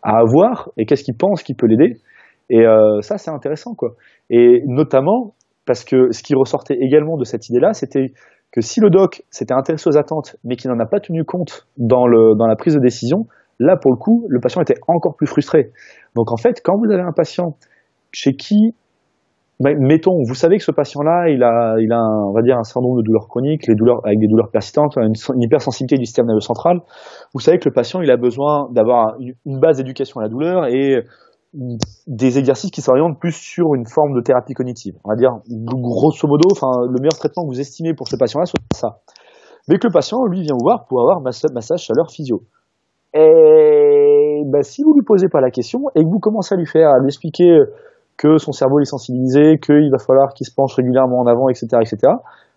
à avoir et qu'est-ce qu'il pense qui peut l'aider. Et euh, ça, c'est intéressant, quoi. Et notamment parce que ce qui ressortait également de cette idée-là, c'était que si le doc s'était intéressé aux attentes, mais qu'il n'en a pas tenu compte dans le dans la prise de décision, là pour le coup, le patient était encore plus frustré. Donc en fait, quand vous avez un patient chez qui bah, mettons, vous savez que ce patient-là, il a, il a, on va dire, un nombre de douleurs chroniques, les douleurs avec des douleurs persistantes, une, hypersensibilité du système nerveux central. Vous savez que le patient, il a besoin d'avoir une, base d'éducation à la douleur et des exercices qui s'orientent plus sur une forme de thérapie cognitive. On va dire, grosso modo, enfin, le meilleur traitement que vous estimez pour ce patient-là, c'est ça. Mais que le patient, lui, vient vous voir pour avoir massage, massage chaleur physio. Et bah, si vous lui posez pas la question et que vous commencez à lui faire, à lui expliquer que son cerveau est sensibilisé, qu'il va falloir qu'il se penche régulièrement en avant, etc., etc.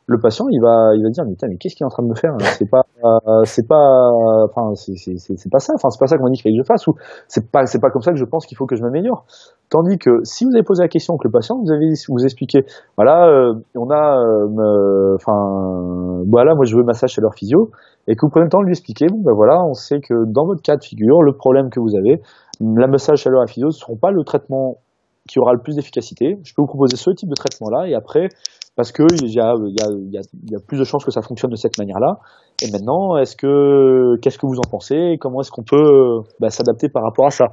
Le patient, il va, il va dire, mais mais qu'est-ce qu'il est en train de me faire là C'est pas, euh, c'est pas, enfin, c'est, pas ça. Enfin, c'est pas ça qu'on m'a dit qu'il fallait que je fasse. Ou c'est pas, c'est pas comme ça que je pense qu'il faut que je m'améliore. Tandis que si vous avez posé la question que le patient, vous avez, vous expliqué, voilà, euh, on a, euh, enfin, voilà, moi je veux massage chaleur physio, et que vous prenez le temps de lui expliquer, bon ben voilà, on sait que dans votre cas de figure, le problème que vous avez, la massage chaleur à physio ne seront pas le traitement qui aura le plus d'efficacité. Je peux vous proposer ce type de traitement-là et après, parce que il y y, y, a, plus de chances que ça fonctionne de cette manière-là. Et maintenant, est-ce que, qu'est-ce que vous en pensez Comment est-ce qu'on peut bah, s'adapter par rapport à ça?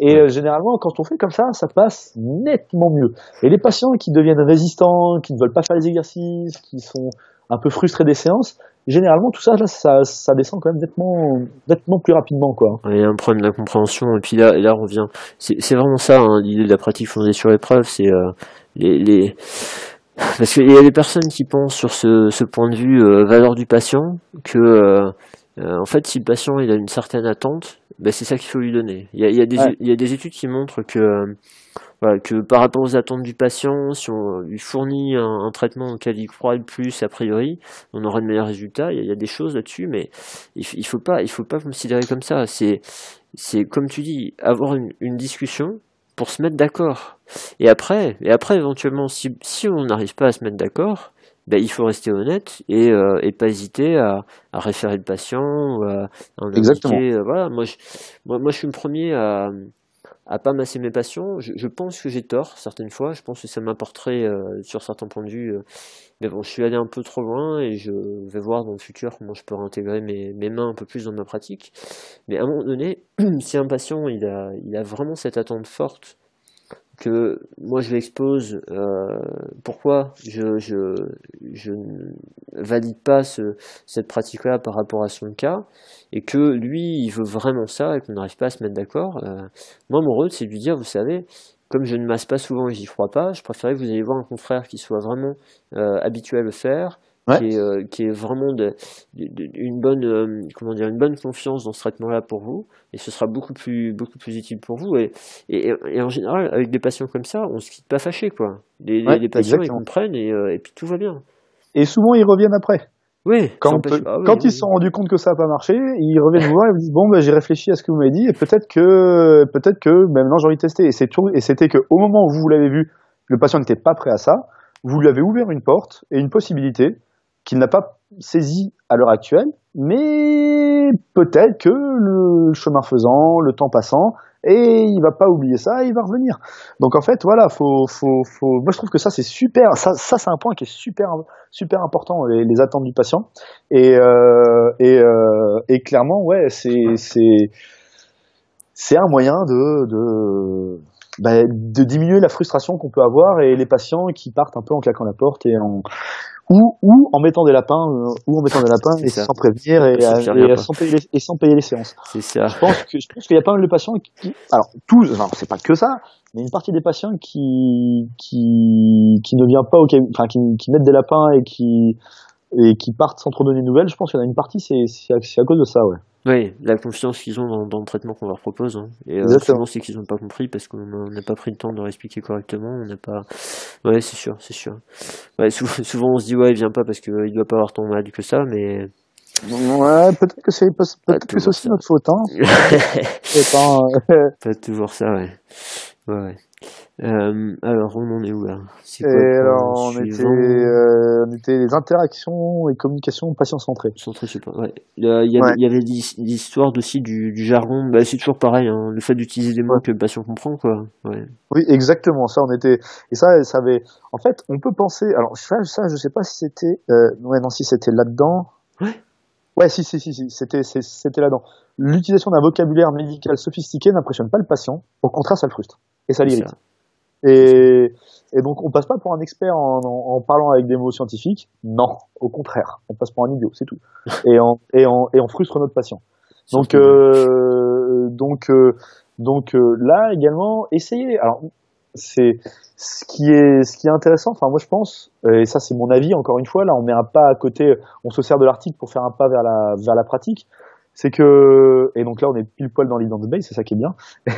Et euh, généralement, quand on fait comme ça, ça passe nettement mieux. Et les patients qui deviennent résistants, qui ne veulent pas faire les exercices, qui sont un peu frustrés des séances, généralement tout ça, là, ça, ça descend quand même nettement, nettement plus rapidement, quoi. Il y a un problème de la compréhension, et puis là, là on revient. C'est vraiment ça, hein, l'idée de la pratique fondée sur l'épreuve, c'est euh, les, les... Parce qu'il y a des personnes qui pensent sur ce, ce point de vue euh, valeur du patient, que euh, en fait, si le patient il a une certaine attente, ben, c'est ça qu'il faut lui donner. Il y a, il y a des, Ouais. il y a des études qui montrent que voilà, que par rapport aux attentes du patient, si on lui fournit un, un, traitement auquel il croit le plus, a priori, on aura de meilleurs résultats. Il y a, il y a des choses là-dessus, mais il, il faut pas, il faut pas considérer comme ça. C'est, c'est comme tu dis, avoir une, une discussion pour se mettre d'accord. Et après, et après éventuellement, si, si on n'arrive pas à se mettre d'accord, ben, il faut rester honnête et, euh, et pas hésiter à, à, référer le patient ou à, à en Exactement. Indiquer, euh, voilà, moi je, moi, moi je suis le premier à, à pas masser mes patients. Je, pense que j'ai tort certaines fois. Je pense que ça m'apporterait euh, sur certains points de vue. Euh, mais bon, je suis allé un peu trop loin et je vais voir dans le futur comment je peux réintégrer mes, mains un peu plus dans ma pratique. Mais à un moment donné, si un patient il a vraiment cette attente forte que moi je l'expose, euh, pourquoi je, je, je ne valide pas ce, cette pratique-là par rapport à son cas, et que lui il veut vraiment ça et qu'on n'arrive pas à se mettre d'accord, euh, moi mon rôle c'est de lui dire, vous savez, comme je ne masse pas souvent et j'y crois pas, je préférais que vous ayez voir un confrère qui soit vraiment euh, habitué à le faire, Ouais. qui, est, euh, qui est vraiment de, de, de- une bonne euh, comment dire une bonne confiance dans ce traitement-là pour vous et ce sera beaucoup plus beaucoup plus utile pour vous et, et, et en général avec des patients comme ça on se quitte pas fâché quoi les, Ouais, les patients exactement. ils comprennent et, euh, et puis tout va bien Et souvent, ils reviennent après. oui Quand, ah oui, quand oui, ils se sont rendus compte que ça n'a pas marché, ils reviennent voir et vous disent bon bah j'ai réfléchi à ce que vous m'avez dit et peut-être que peut-être que ben, maintenant j'ai envie de tester. Et c'est tout. Et c'était que au moment où vous l'avez vu, le patient n'était pas prêt à ça. Vous lui avez ouvert une porte et une possibilité qu'il n'a pas saisi à l'heure actuelle, mais peut-être que le chemin faisant, le temps passant, et il va pas oublier ça, il va revenir. Donc en fait, voilà, faut, faut, faut. Moi, je trouve que ça c'est super. Ça, ça c'est un point qui est super, super important, les, les attentes du patient. Et euh, et, euh, et clairement, ouais, c'est c'est c'est un moyen de de bah, de diminuer la frustration qu'on peut avoir et les patients qui partent un peu en claquant la porte et en ou, ou en mettant des lapins euh, ou en mettant des lapins et ça. sans prévenir et, sans payer les, et sans payer les séances. c'est ça Je pense que je pense qu'il y a pas mal de patients qui, alors tous, enfin c'est pas que ça, mais une partie des patients qui qui qui ne vient pas au enfin qui, qui mettent des lapins et qui et qui partent sans trop donner de nouvelles. Je pense qu'il y en a une partie, c'est c'est à, c'est à cause de ça, ouais. Oui la confiance qu'ils ont dans, dans le traitement qu'on leur propose hein. et euh, souvent c'est qu'ils n'ont pas compris parce qu'on n'a pas pris le temps de leur expliquer correctement on n'a pas ouais c'est sûr c'est sûr ouais, souvent, souvent on se dit ouais il vient pas parce qu'il doit pas avoir tant mal que ça mais Ouais, peut-être que c'est peut-être que c'est aussi notre faute, hein. Pas, euh, Pas toujours ça, ouais. Ouais, ouais. Euh, alors, on en est où là quoi alors, on était, euh, on était les interactions et communication patient centrées. Centré, je sais pas. Ouais. Il y, Ouais. y avait l'his- l'histoire aussi du, du jargon. Bah, c'est toujours pareil, hein, le fait d'utiliser des mots Ouais. que le patient comprend, quoi. Oui, exactement. Ça, on était et ça, ça avait. En fait, on peut penser. Alors ça, ça je sais pas si c'était. Euh... Ouais, non, si c'était là-dedans. Ouais. Ouais, si, si, si, si. C'était là-dedans. L'utilisation d'un vocabulaire médical sophistiqué n'impressionne pas le patient. Au contraire, ça le frustre et ça l'irrite. Et, et donc, on passe pas pour un expert en, en, en parlant avec des mots scientifiques. Non, au contraire, on passe pour un idiot, c'est tout. Et on, et on, et on frustre notre patient. Donc, euh, donc, euh, donc euh, là également, essayez. Alors, c'est ce qui est ce qui est intéressant. Enfin, moi, je pense, et ça, c'est mon avis. Encore une fois, là, on met un pas à côté. On se sert de l'article pour faire un pas vers la vers la pratique. C'est que et donc là, on est pile poil dans base. C'est ça qui est bien.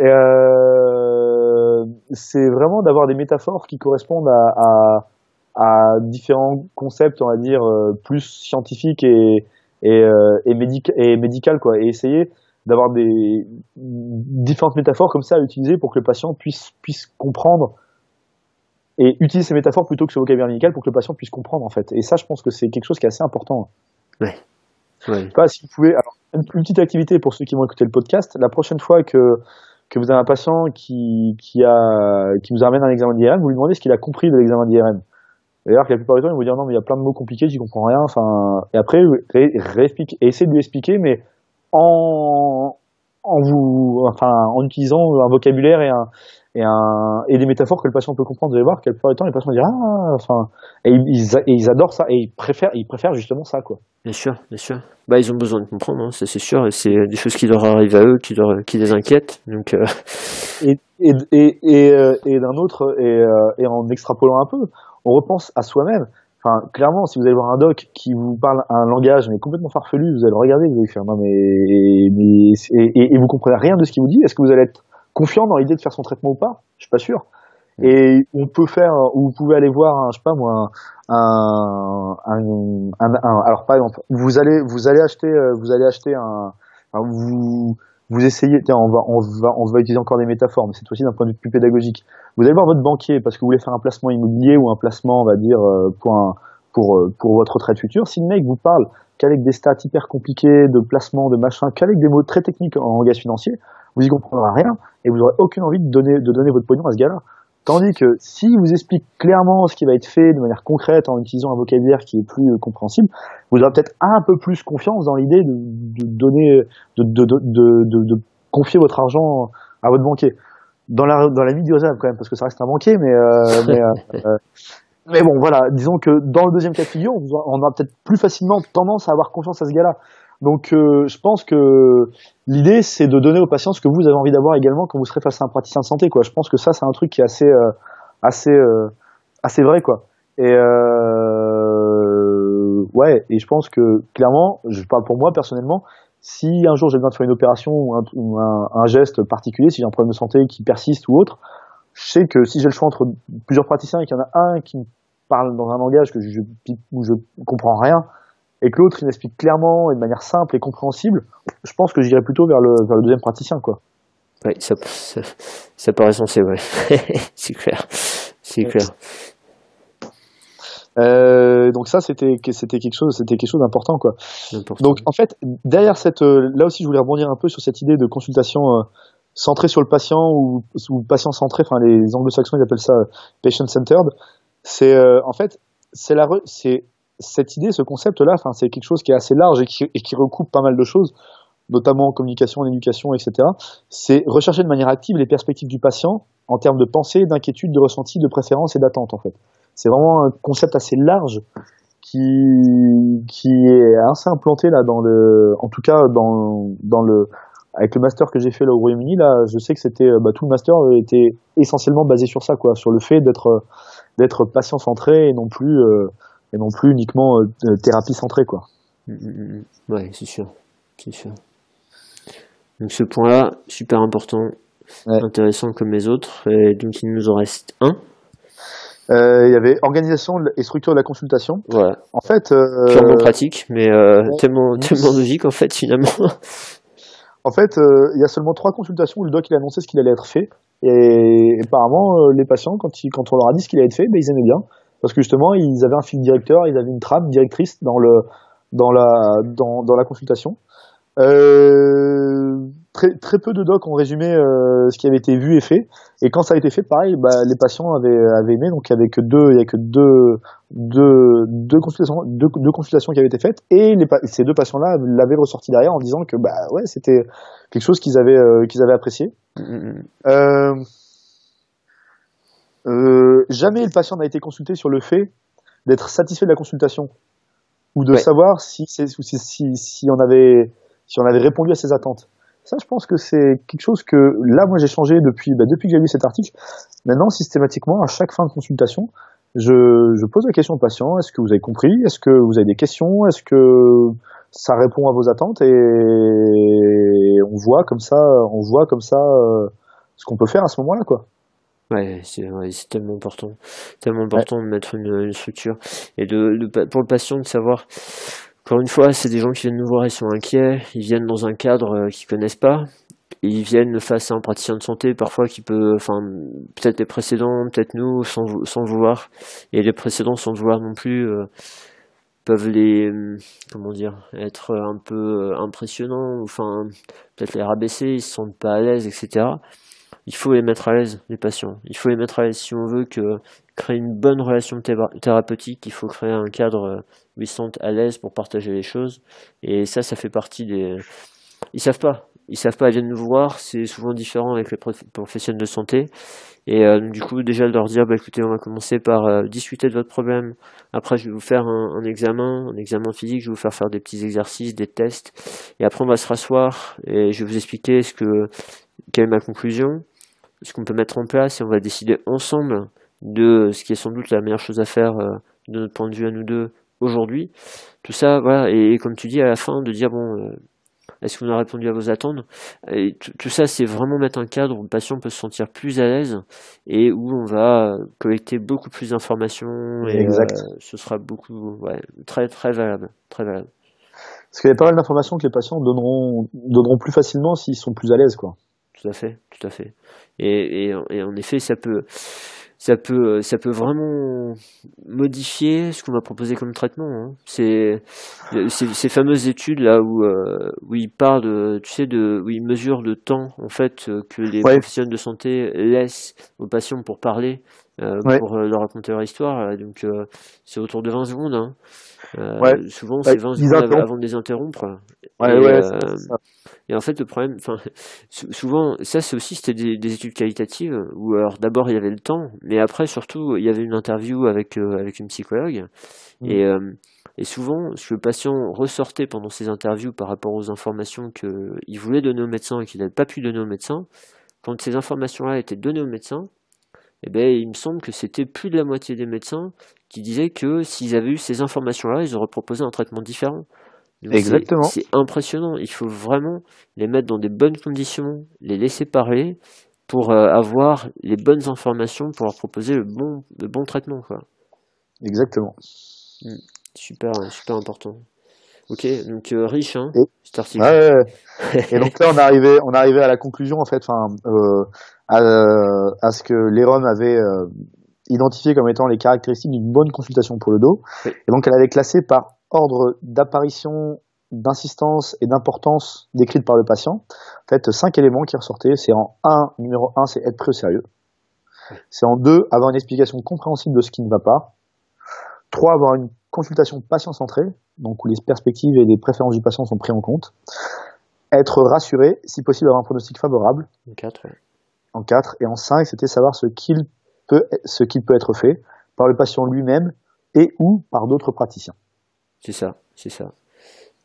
Et euh, c'est vraiment d'avoir des métaphores qui correspondent à, à, à différents concepts, on va dire, euh, plus scientifiques et, et, euh, et, et médical, quoi. Et essayer d'avoir des différentes métaphores comme ça à utiliser pour que le patient puisse, puisse comprendre et utiliser ces métaphores plutôt que ce vocabulaire médical pour que le patient puisse comprendre, en fait. Et ça, je pense que c'est quelque chose qui est assez important. Ouais. Je sais pas si vous pouvez. Alors, une, une petite activité pour ceux qui vont écouter le podcast. La prochaine fois que que vous avez un patient qui qui a qui vous amène un examen d'IRM, vous lui demandez ce qu'il a compris de l'examen d'IRM. D'ailleurs, la plupart du temps, il va vous dire non, mais il y a plein de mots compliqués, j'y comprends rien. Enfin, et après, ré, réexplique, et essayez de lui expliquer, mais en en vous, enfin, en utilisant un vocabulaire et un et un et des métaphores que le patient peut comprendre. Vous allez voir que la plupart du temps, les patients disent ah, enfin, et ils, et ils adorent ça et ils préfèrent ils préfèrent justement ça, quoi. Bien sûr, bien sûr. Bah, ils ont besoin de comprendre, hein, ça c'est sûr, et c'est des choses qui leur arrivent à eux, qui, leur, qui les inquiètent. Donc, euh, Et, et, et, et, euh, et d'un autre, et, euh, et en extrapolant un peu, on repense à soi-même. Enfin, clairement, si vous allez voir un doc qui vous parle un langage mais complètement farfelu, vous allez le regarder, vous allez faire non mais, mais et, et, et vous comprenez rien de ce qu'il vous dit. Est-ce que vous allez être confiant dans l'idée de faire son traitement ou pas? Je suis pas sûr. Et on peut faire, ou vous pouvez aller voir, un, je sais pas moi, un, un, un, alors par exemple, vous allez, vous allez acheter, euh, vous allez acheter un, vous, vous essayez, tiens, on va, on va, on va utiliser encore des métaphores, mais c'est aussi d'un point de vue plus pédagogique. Vous allez voir votre banquier parce que vous voulez faire un placement immobilier ou un placement, on va dire, euh, pour pour, euh, pour votre retraite future. Si le mec vous parle qu'avec des stats hyper compliqués de placement, de machin, qu'avec des mots très techniques en langage financier, vous y comprendrez rien et vous aurez aucune envie de donner, de donner votre pognon à ce gars-là. Tandis que si vous explique clairement ce qui va être fait de manière concrète en utilisant un vocabulaire qui est plus euh, compréhensible, vous aurez peut-être un peu plus confiance dans l'idée de, de, donner, de, de, de, confier votre argent à votre banquier. Dans la, dans la vie du quand même, parce que ça reste un banquier, mais, euh, mais, euh, mais bon, voilà, disons que dans le deuxième cas de figure, on aura peut-être plus facilement tendance à avoir confiance à ce gars-là. Donc euh, je pense que l'idée c'est de donner aux patients ce que vous avez envie d'avoir également quand vous serez face à un praticien de santé quoi. Je pense que ça c'est un truc qui est assez euh, assez euh, assez vrai quoi. Et ouais, et je pense que clairement, je parle pour moi personnellement, si un jour j'ai besoin de faire une opération ou un, un, geste particulier, si j'ai un problème de santé qui persiste ou autre, je sais que si j'ai le choix entre plusieurs praticiens et qu'il y en a un qui me parle dans un langage que je, où je comprends rien, et que l'autre il explique clairement et de manière simple et compréhensible, je pense que j'irai plutôt vers le, vers le deuxième praticien, quoi. Oui, ça, ça, paraît sensé, ouais. c'est clair. C'est clair. Euh, donc ça c'était c'était quelque chose c'était quelque chose d'important quoi. Donc en fait derrière cette euh, là aussi je voulais rebondir un peu sur cette idée de consultation euh, centrée sur le patient ou, ou patient centré enfin les anglo-saxons ils appellent ça patient centered c'est en fait c'est la c'est cette idée, ce concept-là, c'est quelque chose qui est assez large et qui, et qui recoupe pas mal de choses, notamment en communication, en éducation, etc. C'est rechercher de manière active les perspectives du patient en termes de pensée, d'inquiétude, de ressenti, de préférence et d'attente, en fait. C'est vraiment un concept assez large qui, qui est assez implanté là dans le, en tout cas dans, dans le, avec le master que j'ai fait là au Royaume-Uni, là, je sais que c'était, bah, tout le master était essentiellement basé sur ça, quoi, sur le fait d'être, d'être patient centré et non plus, euh, et non plus uniquement euh, thérapie centrée quoi. Mm, mm, mm, ouais, c'est sûr, c'est sûr. Donc ce point-là, super important, intéressant comme les autres. Et donc il nous en reste un. Euh, il y avait organisation et structure de la consultation. Voilà. En fait, euh, purement pratique, mais euh, tellement, tellement logique en fait finalement. En fait, il y a seulement trois consultations où le doc il a annoncé ce qu'il allait être fait. Et, apparemment, les patients, quand, ils, quand on leur a dit ce qu'il allait être fait, ben, ils aimaient bien parce que justement ils avaient un fil directeur, ils avaient une trame directrice dans le dans la dans, dans la consultation. Euh, très très peu de docs ont résumé euh, ce qui avait été vu et fait. Et quand ça a été fait, pareil, bah, les patients avaient avaient aimé. Donc il y avait que deux, il y a que deux deux deux consultations deux, deux consultations qui avaient été faites et les, ces deux patients-là l'avaient ressorti derrière en disant que bah ouais c'était quelque chose qu'ils avaient euh, qu'ils avaient apprécié. Mm, mm, mm. Euh, jamais le patient n'a été consulté sur le fait d'être satisfait de la consultation ou de savoir si, si, si, si, on avait, si on avait répondu à ses attentes. Ça, je pense que c'est quelque chose que là, moi, j'ai changé depuis, bah, depuis que j'ai lu cet article. Maintenant, systématiquement, à chaque fin de consultation, je, je pose la question au patient est-ce que vous avez compris? Est-ce que vous avez des questions? Est-ce que ça répond à vos attentes? Et on voit comme ça, on voit comme ça euh, ce qu'on peut faire à ce moment-là, quoi. Ouais, c'est tellement important, tellement important de mettre une, structure et de, pour le patient de savoir. Encore une fois, c'est des gens qui viennent nous voir, ils sont inquiets, ils viennent dans un cadre euh, qu'ils connaissent pas, ils viennent face à un praticien de santé parfois qui peut, enfin peut-être les précédents, peut-être nous sans, sans vouloir, et les précédents sans vouloir non plus euh, peuvent les comment dire être un peu impressionnants, enfin peut-être les rabaisser, ils se sentent pas à l'aise, etc il faut les mettre à l'aise, les patients. Il faut les mettre à l'aise si on veut créer une bonne relation thérapeutique. Il faut créer un cadre euh, où ils se sentent à l'aise pour partager les choses. Et ça, ça fait partie des. Ils savent pas. Ils savent pas. Ils viennent nous voir. C'est souvent différent avec les professionnels de santé. Et euh, du coup, déjà de leur dire, bah, écoutez, on va commencer par euh, discuter de votre problème. Après, je vais vous faire un, examen, un examen physique. Je vais vous faire faire des petits exercices, des tests. Et après, on va se rasseoir et je vais vous expliquer ce que quelle est ma conclusion ce qu'on peut mettre en place et on va décider ensemble de ce qui est sans doute la meilleure chose à faire euh, de notre point de vue à nous deux aujourd'hui. Tout ça, voilà, et, comme tu dis à la fin, de dire bon, euh, est-ce qu'on a répondu à vos attentes? Et tout ça, c'est vraiment mettre un cadre où le patient peut se sentir plus à l'aise et où on va collecter beaucoup plus d'informations et Exact. ce sera beaucoup, ouais, très très valable, très valable. Parce qu'il y a pas mal d'informations que les patients donneront, donneront plus facilement s'ils sont plus à l'aise, quoi. Tout à fait, tout à fait. Et, et, et en effet, ça peut, ça peut, ça peut vraiment modifier ce qu'on va proposer comme traitement. Hein. C'est ces fameuses études là où euh, où il parle de, tu sais, de où il mesure le temps en fait que les Ouais. professionnels de santé laissent aux patients pour parler, euh, Ouais. pour euh, leur raconter leur histoire. là. Donc euh, c'est autour de 20 secondes. Hein. Euh, Ouais. Souvent c'est 20 ils secondes avant de les interrompre. Ouais, Et, euh, ça. et en fait, le problème, enfin, sou- souvent, ça c'est aussi c'était des, des études qualitatives où alors d'abord il y avait le temps, mais après surtout il y avait une interview avec euh, avec une psychologue Mm. et euh, et souvent ce que le patient ressortait pendant ces interviews par rapport aux informations qu'il voulait donner au médecin et qu'il n'avait pas pu donner au médecin, quand ces informations-là étaient données au médecin, eh ben il me semble que c'était plus de la moitié des médecins qui disaient que s'ils avaient eu ces informations-là, ils auraient proposé un traitement différent. Donc, Exactement. C'est impressionnant. Il faut vraiment les mettre dans des bonnes conditions, les laisser parler pour euh, avoir les bonnes informations pour leur proposer le bon, le bon traitement. Quoi. Exactement. Super, super important. Ok, donc euh, riche, hein, Et- cet article. Ouais, ouais, ouais. Et donc là, on arrivé, on arrivé à la conclusion en fait, enfin, euh, à, euh, à ce que Léron avait euh, identifié comme étant les caractéristiques d'une bonne consultation pour le dos. Oui. Et donc, elle avait classé par ordre d'apparition, d'insistance et d'importance décrite par le patient. En fait, cinq éléments qui ressortaient. C'est en 1, numéro 1, c'est être pris au sérieux. C'est en 2, avoir une explication compréhensible de ce qui ne va pas. 3, avoir une consultation patient-centrée, donc où les perspectives et les préférences du patient sont pris en compte. Être rassuré, si possible avoir un pronostic favorable, Donc, quatre, ouais. en 4. Et en 5, c'était savoir ce qu'il peut, ce qui peut être fait par le patient lui-même et ou par d'autres praticiens. C'est ça, c'est ça.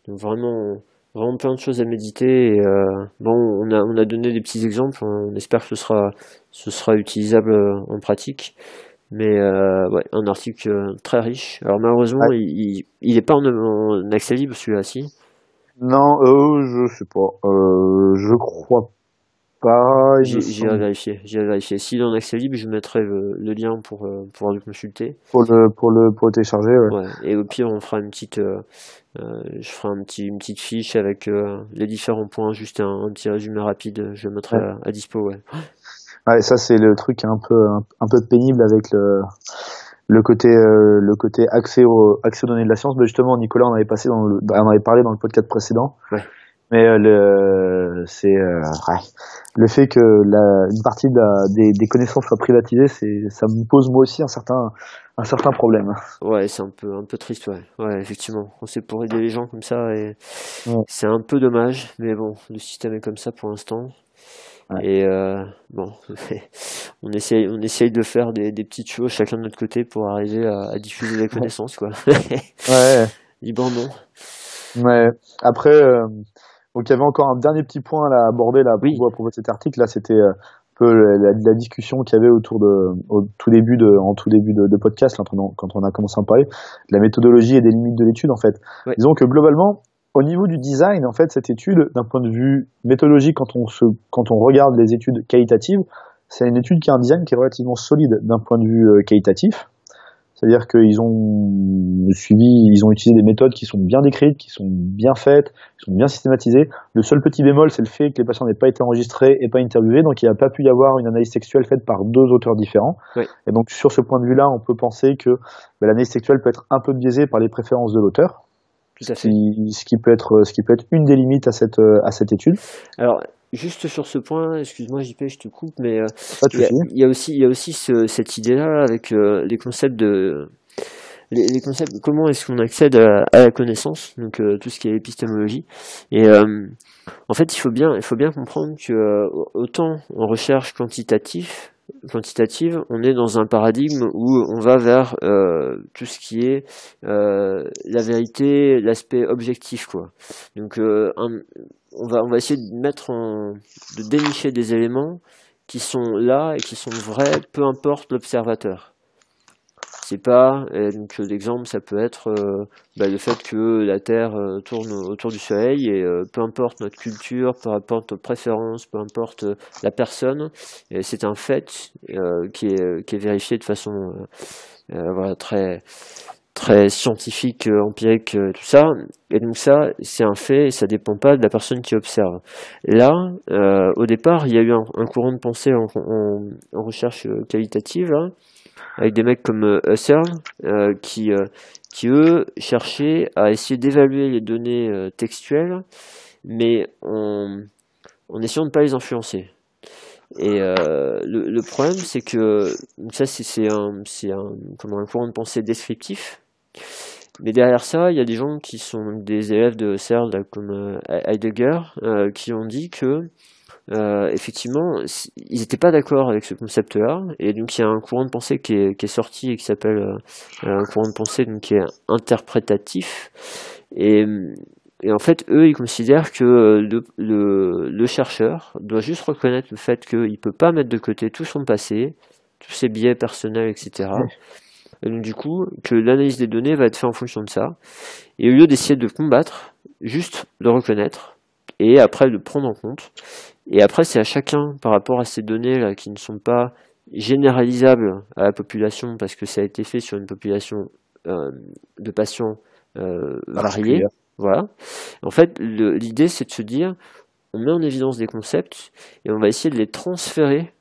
Donc vraiment, vraiment plein de choses à méditer. Et, euh, bon, on a, on a donné des petits exemples. On espère que ce sera, ce sera utilisable euh, en pratique. Mais euh, ouais, un article euh, très riche. Alors malheureusement, Ouais. il, il, il est pas en, en accès libre celui-là, si? Non, euh, je sais pas. Euh, je crois pas. J'irai semble. vérifier. S'il est en accès libre, je mettrai le, le lien pour euh, pouvoir le consulter. Pour le, pour le, pour le télécharger, ouais. Ouais. Et au pire, on fera une petite, je ferai un petit, une petite fiche avec les différents points, juste un, un petit résumé rapide. Je le mettrai à, à dispo. Ouais. Ouais, ça c'est le truc un peu, un, un peu pénible avec le, le côté, euh, le côté accès au, accès aux données de la science. Mais justement, Nicolas, on avait passé dans le, on avait parlé dans le podcast précédent. Ouais. Mais euh, le, c'est, euh, ouais. le fait que la, une partie de la- des, des connaissances soit privatisée, c'est, ça me pose moi aussi un certain, un certain problème. Ouais, c'est un peu, un peu triste, ouais. Ouais, effectivement. On sait pour aider les gens comme ça et Ouais. c'est un peu dommage, mais bon, le système est comme ça pour l'instant. Ouais. Et euh, bon, on essaye, on essaye de faire des, des petites choses chacun de notre côté pour arriver à, à diffuser les connaissances, quoi. Ouais. Librement. Ouais. Après, euh, donc il y avait encore un dernier petit point là, à aborder là Oui. pour, pour cet article. Là, c'était euh, un peu la, la discussion qu'il y avait autour de, au tout début de, en tout début de, de podcast, là, quand on- quand on a commencé à en parler, de la méthodologie et des limites de l'étude en fait. Ouais. Disons que globalement, au niveau du design, en fait, cette étude, d'un point de vue méthodologique, quand on se, quand on regarde les études qualitatives, c'est une étude qui a un design qui est relativement solide d'un point de vue euh, qualitatif. C'est-à-dire qu'ils ont suivi, ils ont utilisé des méthodes qui sont bien décrites, qui sont bien faites, qui sont bien systématisées. Le seul petit bémol, c'est le fait que les patients n'aient pas été enregistrés et pas interviewés, donc il n'a pas pu y avoir une analyse textuelle faite par deux auteurs différents. Oui. Et donc sur ce point de vue-là, on peut penser que ben, l'analyse textuelle peut être un peu biaisée par les préférences de l'auteur, Tout à fait. qui- ce qui peut être, ce qui peut être une des limites à cette euh, à cette étude. Alors, juste sur ce point, excuse-moi JP, je te coupe, mais euh, il y a, souci. il y a aussi, il y a aussi ce- cette idée-là avec euh, les concepts de les, les concepts. Comment est-ce qu'on accède à, à la connaissance, donc euh, tout ce qui est épistémologie. Et euh, en fait, il faut bien, il faut bien comprendre que euh, autant en recherche quantitative, quantitative, on est dans un paradigme où on va vers euh, tout ce qui est euh, la vérité, l'aspect objectif, quoi. Donc, euh, on va, on va essayer de mettre en, de dénicher des éléments qui sont là et qui sont vrais, peu importe l'observateur. C'est pas. donc l'exemple, ça peut être bah, le fait que la Terre tourne autour du Soleil et peu importe notre culture, peu importe notre préférence, peu importe la personne, c'est un fait qui est qui est vérifié de façon voilà très très scientifique, euh, empirique, euh, tout ça. Et donc ça, c'est un fait et ça dépend pas de la personne qui observe. Là, euh, au départ, il y a eu un, courant de pensée en, recherche qualitative, hein, avec des mecs comme Husserl, qui, qui eux cherchaient à essayer d'évaluer les données textuelles, mais en, essayant de ne pas les influencer. Et le, problème, c'est que ça, c'est un, un, comment, un courant de pensée descriptif, mais derrière ça, il y a des gens qui sont des élèves de Searle, comme euh, Heidegger, euh, qui ont dit que euh, effectivement, ils n'étaient pas d'accord avec ce concept-là, et donc il y a un courant de pensée qui est, qui est sorti et qui s'appelle un courant de pensée donc, qui est interprétatif, et, et en fait, eux, ils considèrent que le, le, le chercheur doit juste reconnaître le fait qu'il ne peut pas mettre de côté tout son passé, tous ses biais personnels, etc. Et donc, du coup, que l'analyse des données va être faite en fonction de ça. Et au lieu d'essayer de combattre, juste de reconnaître et après de prendre en compte. Et après, c'est à chacun, par rapport à ces données-là qui ne sont pas généralisables à la population parce que ça a été fait sur une population euh, de patients euh, variés. Voilà. En fait, l'idée, c'est de se dire, on met en évidence des concepts et on va essayer de les transférer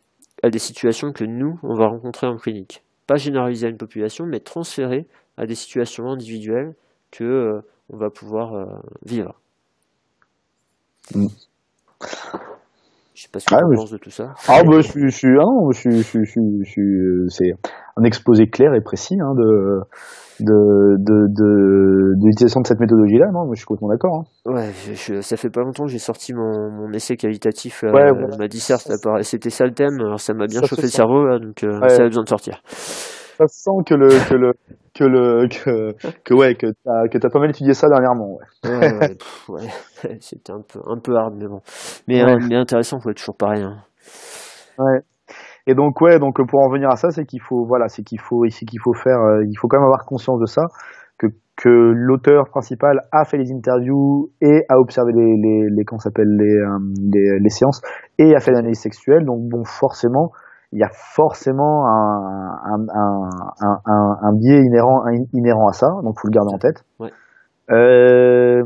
à des situations que nous, on va rencontrer en clinique pas généraliser à une population, mais transférer à des situations individuelles que euh, on va pouvoir euh, vivre. Mm. Je sais pas ce que ah, tu penses de tout ça. Ah bah, je suis, je suis, je suis, je suis, c'est un exposé clair et précis hein, de, de, de, de, l'utilisation de cette méthodologie-là. Non, je suis complètement d'accord. Hein. Ouais, ça fait pas longtemps que j'ai sorti mon, mon essai qualitatif, euh, ma disserte, c'était ça le thème. Alors ça m'a bien chauffé le cerveau, là, donc euh, ça a besoin de sortir. Ça sent que le que le que le que, que ouais que t'as que t'as pas mal étudié ça dernièrement. Ouais, ouais, ouais c'était un peu un peu hard mais bon, mais, euh, mais intéressant quoi, toujours pareil. Hein. Ouais. Et donc ouais, donc pour en venir à ça, c'est qu'il faut voilà, c'est qu'il faut ici qu'il faut faire, euh, il faut quand même avoir conscience de ça, que que l'auteur principal a fait les interviews et a observé les les, les s'appelle les, euh, les, les séances et a fait l'analyse sexuelle. Donc bon, forcément, il y a forcément un un, un, un, un biais inhérent inhérent à ça, donc faut le garder en tête. Ouais. Euh,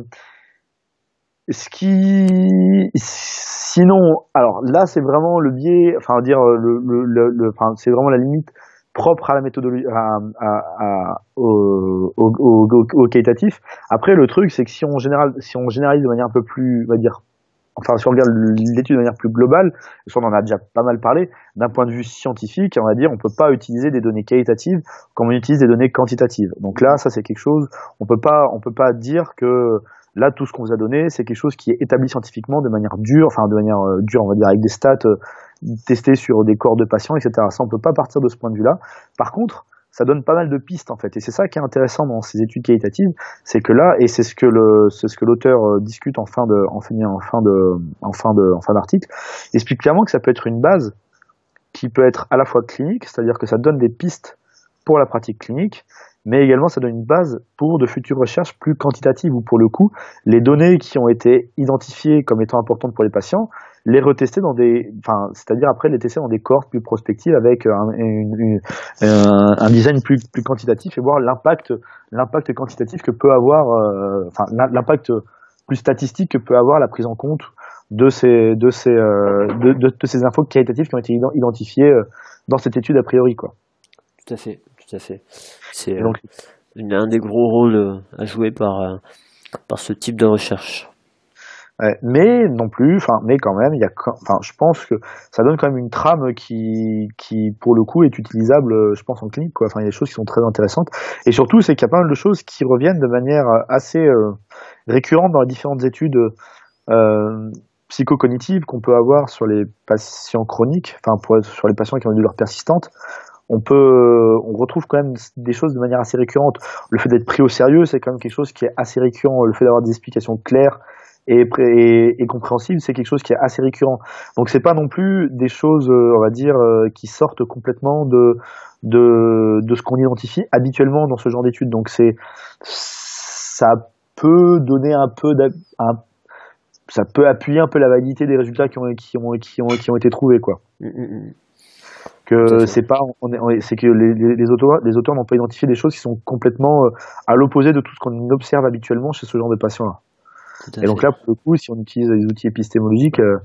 ce qui Sinon, alors là, c'est vraiment le biais, enfin dire le, le, le, enfin, c'est vraiment la limite propre à la méthodologie, à, à, au, au, au, qualitatif. Après, le truc, c'est que si on général, si on généralise de manière un peu plus, on va dire, enfin, si on regarde l'étude de manière plus globale, on en a déjà pas mal parlé, d'un point de vue scientifique, on va dire, on peut pas utiliser des données qualitatives comme on utilise des données quantitatives. Donc là, ça, c'est quelque chose, on peut pas, on peut pas dire que Là, tout ce qu'on vous a donné, c'est quelque chose qui est établi scientifiquement de manière dure, enfin de manière euh, dure, on va dire avec des stats euh, sur des corps de patients, etc. Ça, on peut pas partir de ce point de vue-là. Par contre, ça donne pas mal de pistes en fait, et c'est ça qui est intéressant dans ces études qualitatives, c'est que là, et c'est ce que le, c'est ce que l'auteur euh, discute en fin de, en fin, de, en fin de, en fin d'article, explique clairement que ça peut être une base qui peut être à la fois clinique, c'est-à-dire que ça donne des pistes pour la pratique clinique, mais également ça donne une base pour de futures recherches plus quantitatives où pour le coup, les données qui ont été identifiées comme étant importantes pour les patients, les retester dans des, enfin, c'est-à-dire après les tester dans des cohortes plus prospectives avec un, un, design plus, plus quantitatif et voir l'impact, l'impact quantitatif que peut avoir, euh, enfin, l'impact plus statistique que peut avoir la prise en compte de ces, de ces, euh, de, de, de, ces infos qualitatives qui ont été identifiées euh, dans cette étude a priori, quoi. Tout à fait tout à fait. C'est euh, un des gros rôles euh, à jouer par, euh, par ce type de recherche. Mais non plus, enfin, mais quand même, il y a, enfin, je pense que ça donne quand même une trame qui, qui, pour le coup, est utilisable, je pense, en clinique, quoi. Enfin, il y a des choses qui sont très intéressantes. Et surtout, c'est qu'il y a pas mal de choses qui reviennent de manière assez récurrente dans les différentes études euh, psychocognitives qu'on peut avoir sur les patients chroniques, enfin, pour, sur les patients qui ont une douleur persistante on peut, on retrouve quand même des choses de manière assez récurrente. Le fait d'être pris au sérieux, c'est quand même quelque chose qui est assez récurrent. Le fait d'avoir des explications claires et, et, compréhensible, c'est quelque chose qui est assez récurrent. Donc c'est pas non plus des choses, on va dire, qui sortent complètement de de, de ce qu'on identifie habituellement dans ce genre d'études. Donc c'est ça peut donner un peu un, ça peut appuyer un peu la validité des résultats qui ont qui ont qui ont, qui ont été trouvés quoi. Mm, mm, mm. Que c'est pas c'est que les, les, auteurs les auteurs n'ont pas identifié des choses qui sont complètement euh, à l'opposé de tout ce qu'on observe habituellement chez ce genre de patients là. Et donc là pour le coup si on utilise les outils épistémologiques euh,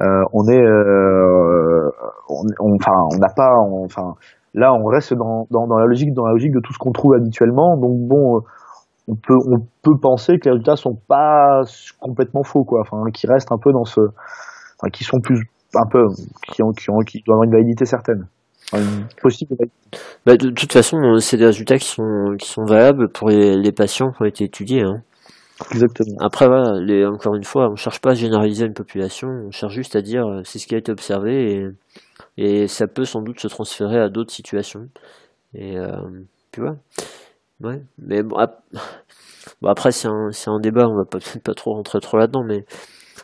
euh on est euh, on, enfin on n'a pas enfin Là, on reste dans, dans, dans, la logique, dans la logique de tout ce qu'on trouve habituellement. Donc bon, on peut, on peut penser que les résultats sont pas complètement faux, quoi. Enfin, qui restent un peu dans ce, enfin, qui sont plus, un peu, qui ont, qui ont, qui doivent avoir une validité certaine. possible bah, de toute façon, c'est des résultats qui sont, qui sont valables pour les, les patients qui ont été étudiés. Hein. Exactement. Après, voilà, les, encore une fois, on cherche pas à généraliser une population, on cherche juste à dire euh, c'est ce qui a été observé et et ça peut sans doute se transférer à d'autres situations. Et euh, tu vois Ouais. Mais bon, après, c'est un, un, débat, on va peut-être pas trop rentrer trop là-dedans, mais,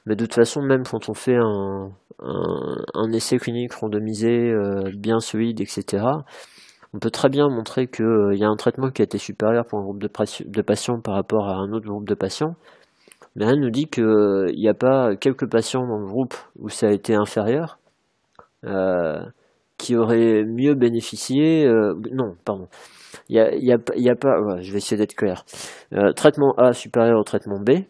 mais de toute façon, même quand on fait un, un, essai clinique randomisé, euh, bien solide, etc., on peut très bien montrer qu'il euh, y a un traitement qui a été supérieur pour un groupe de, patients par rapport à un autre groupe de patients. Mais rien ne nous dit qu'il n'y a pas quelques patients dans le groupe où ça a été inférieur, euh, qui aurait mieux bénéficié. Euh, non, pardon. Il a, y, a, y a, pas. je vais essayer d'être clair. Euh, traitement A supérieur au traitement B.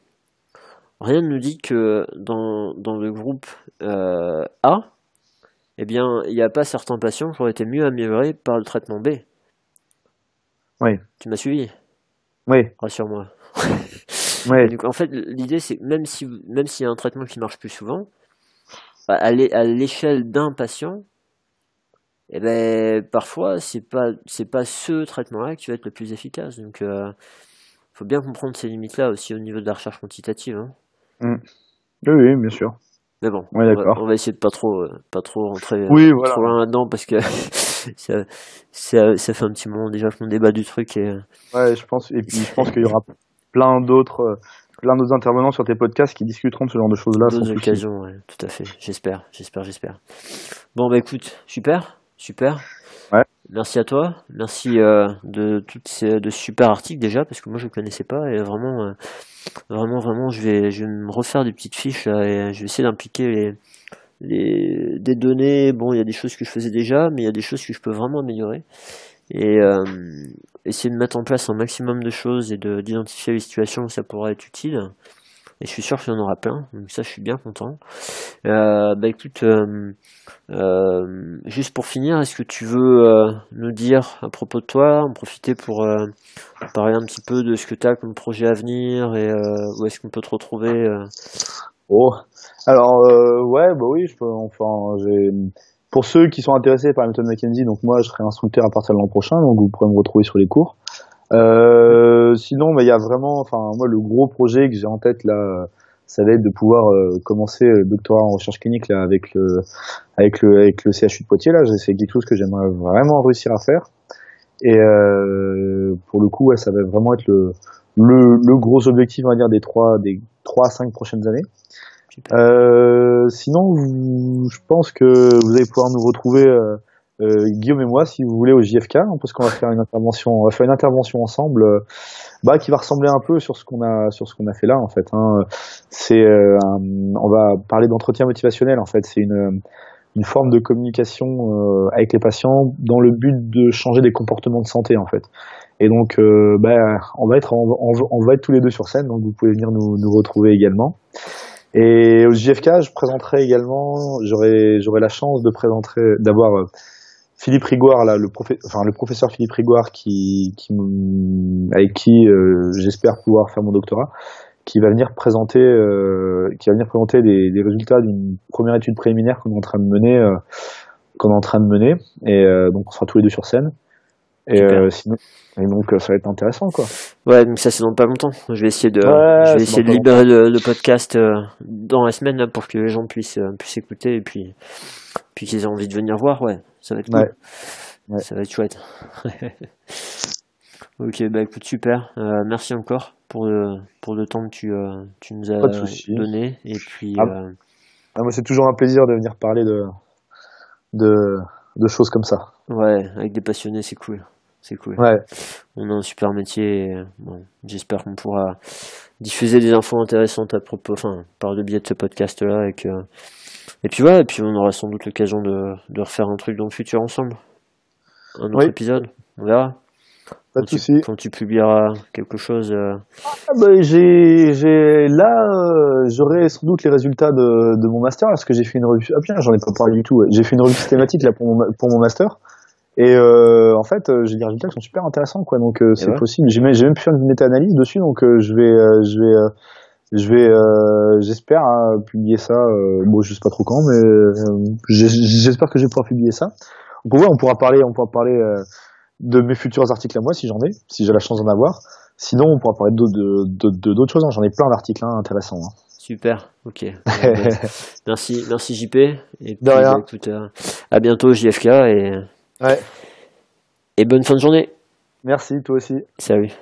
Rien ne nous dit que dans le groupe A, eh bien, il n'y a pas certains patients qui auraient été mieux améliorés par le traitement B. Oui. Tu m'as suivi? Oui. Rassure-moi. oui. Donc, en fait, l'idée, c'est que même s'il si, même s'il y a un traitement qui marche plus souvent, à l'échelle d'un patient, eh ben parfois c'est pas c'est pas ce traitement-là qui va être le plus efficace. Donc il euh, faut bien comprendre ces limites-là aussi au niveau de la recherche quantitative. Hein. Mmh. Oui, oui, bien sûr. Mais bon, on, va, essayer de pas trop euh, pas trop rentrer oui, trop loin là-dedans parce que ça, ça, ça, fait un petit moment déjà qu'on débat du truc et. Ouais, je pense et puis je pense qu'il y aura plein d'autres euh, plein d'autres intervenants sur tes podcasts qui discuteront de ce genre de choses-là. D'autres occasions, ouais, tout à fait. J'espère, j'espère, j'espère. Bon, bah écoute, super, super. Ouais. Merci à toi. Merci euh, de toutes ces de super articles déjà parce que moi je ne connaissais pas et vraiment, euh, vraiment, vraiment, je vais, je vais me refaire des petites fiches et je vais essayer d'impliquer les, les, des données. Bon, il y a des choses que je faisais déjà, mais il y a des choses que je peux vraiment améliorer et euh, essayer de mettre en place un maximum de choses et d'identifier les situations où ça pourrait être utile. Et je suis sûr qu'il y en aura plein, donc ça je suis bien content. Euh, bah écoute, euh, euh, juste pour finir, est-ce que tu veux euh, nous dire à propos de toi, en profiter pour parler un petit peu de ce que tu as comme projet à venir et où est-ce qu'on peut te retrouver Oh, alors ouais, bah oui, je peux, enfin pour ceux qui sont intéressés par la méthode McKenzie, donc moi je serai instructeur à partir de l'an prochain, donc vous pourrez me retrouver sur les cours. Euh, sinon, bah, il y a vraiment, enfin moi le gros projet que j'ai en tête là, ça va être de pouvoir euh, commencer le doctorat en recherche clinique là avec le avec le avec le CHU de Poitiers là. C'est quelque chose que j'aimerais vraiment réussir à faire. Et euh, pour le coup, ouais, ça va vraiment être le, le, le gros objectif, on va dire, des trois des trois à cinq prochaines années. Euh, sinon, je pense que vous allez pouvoir nous retrouver euh, euh, Guillaume et moi si vous voulez au JFK hein, parce qu'on va faire une intervention on va faire une intervention ensemble euh, bah, qui va ressembler un peu sur ce qu'on a sur ce qu'on a fait là en fait hein. c'est euh, on va parler d'entretien motivationnel en fait. C'est une une forme de communication avec les patients dans le but de changer des comportements de santé en fait. Et donc bah, on va être on, va être tous les deux sur scène donc vous pouvez venir nous, nous retrouver également. Et au JFK, je présenterai également, j'aurai j'aurai la chance de présenter, d'avoir euh, Philippe Rigoire, là, le, enfin, le professeur Philippe Rigoire, qui, qui avec qui euh, j'espère pouvoir faire mon doctorat, qui va venir présenter, euh, qui va venir présenter des, des résultats d'une première étude préliminaire qu'on est en train de mener, qu'on est en train de mener, et donc on sera tous les deux sur scène. Et, euh, sinon, et donc euh, ça va être intéressant quoi. Ouais, donc ça c'est dans pas longtemps. Je vais essayer de, je vais essayer de libérer le, podcast euh, dans la semaine là, pour que les gens puissent puissent écouter et puis puis qu'ils aient envie de venir voir. Ouais, ça va être cool. Ouais. Ça va être chouette. Ok, bah écoute, super. Euh, merci encore pour le, pour le temps que tu, euh, tu nous as donné. Et puis, Ah. euh, Ah, moi, c'est toujours un plaisir de venir parler de, de, de choses comme ça. ouais, avec des passionnés, c'est cool. C'est cool. Ouais. On a un super métier. et, bon, J'espère qu'on pourra diffuser des infos intéressantes à propos, enfin, par le biais de ce podcast-là. Et, que... et puis voilà, et puis on aura sans doute l'occasion de, de refaire un truc dans le futur ensemble. Un autre Oui. épisode. On verra. Pas Quand de tu, quand tu publieras quelque chose. euh, Ah, bah, j'ai, j'ai, là, euh, j'aurai sans doute les résultats de, de mon master, parce que j'ai fait une revue. Ah, bien, j'en ai pas parlé du tout. ouais. J'ai fait une revue systématique, là, pour mon, pour mon master. Et, euh, en fait, j'ai des résultats qui sont super intéressants, quoi. Donc, c'est ouais. possible. J'ai même, j'ai même pu faire une méta-analyse dessus, donc, je vais, je vais, je vais, euh, j'espère, hein, publier ça, euh, bon, je sais pas trop quand, mais, euh, j'espère que je vais pouvoir publier ça. Donc, ouais, on pourra parler, on pourra parler, euh, de mes futurs articles à moi, si j'en ai, si j'ai la chance d'en avoir. Sinon, on pourra parler d'autres d'autres choses. hein. J'en ai plein d'articles hein, intéressants. hein. Super, ok. Merci, merci JP. Et De rien. écoute, euh, à bientôt JFK et, Ouais. et bonne fin de journée. Merci, toi aussi. Salut.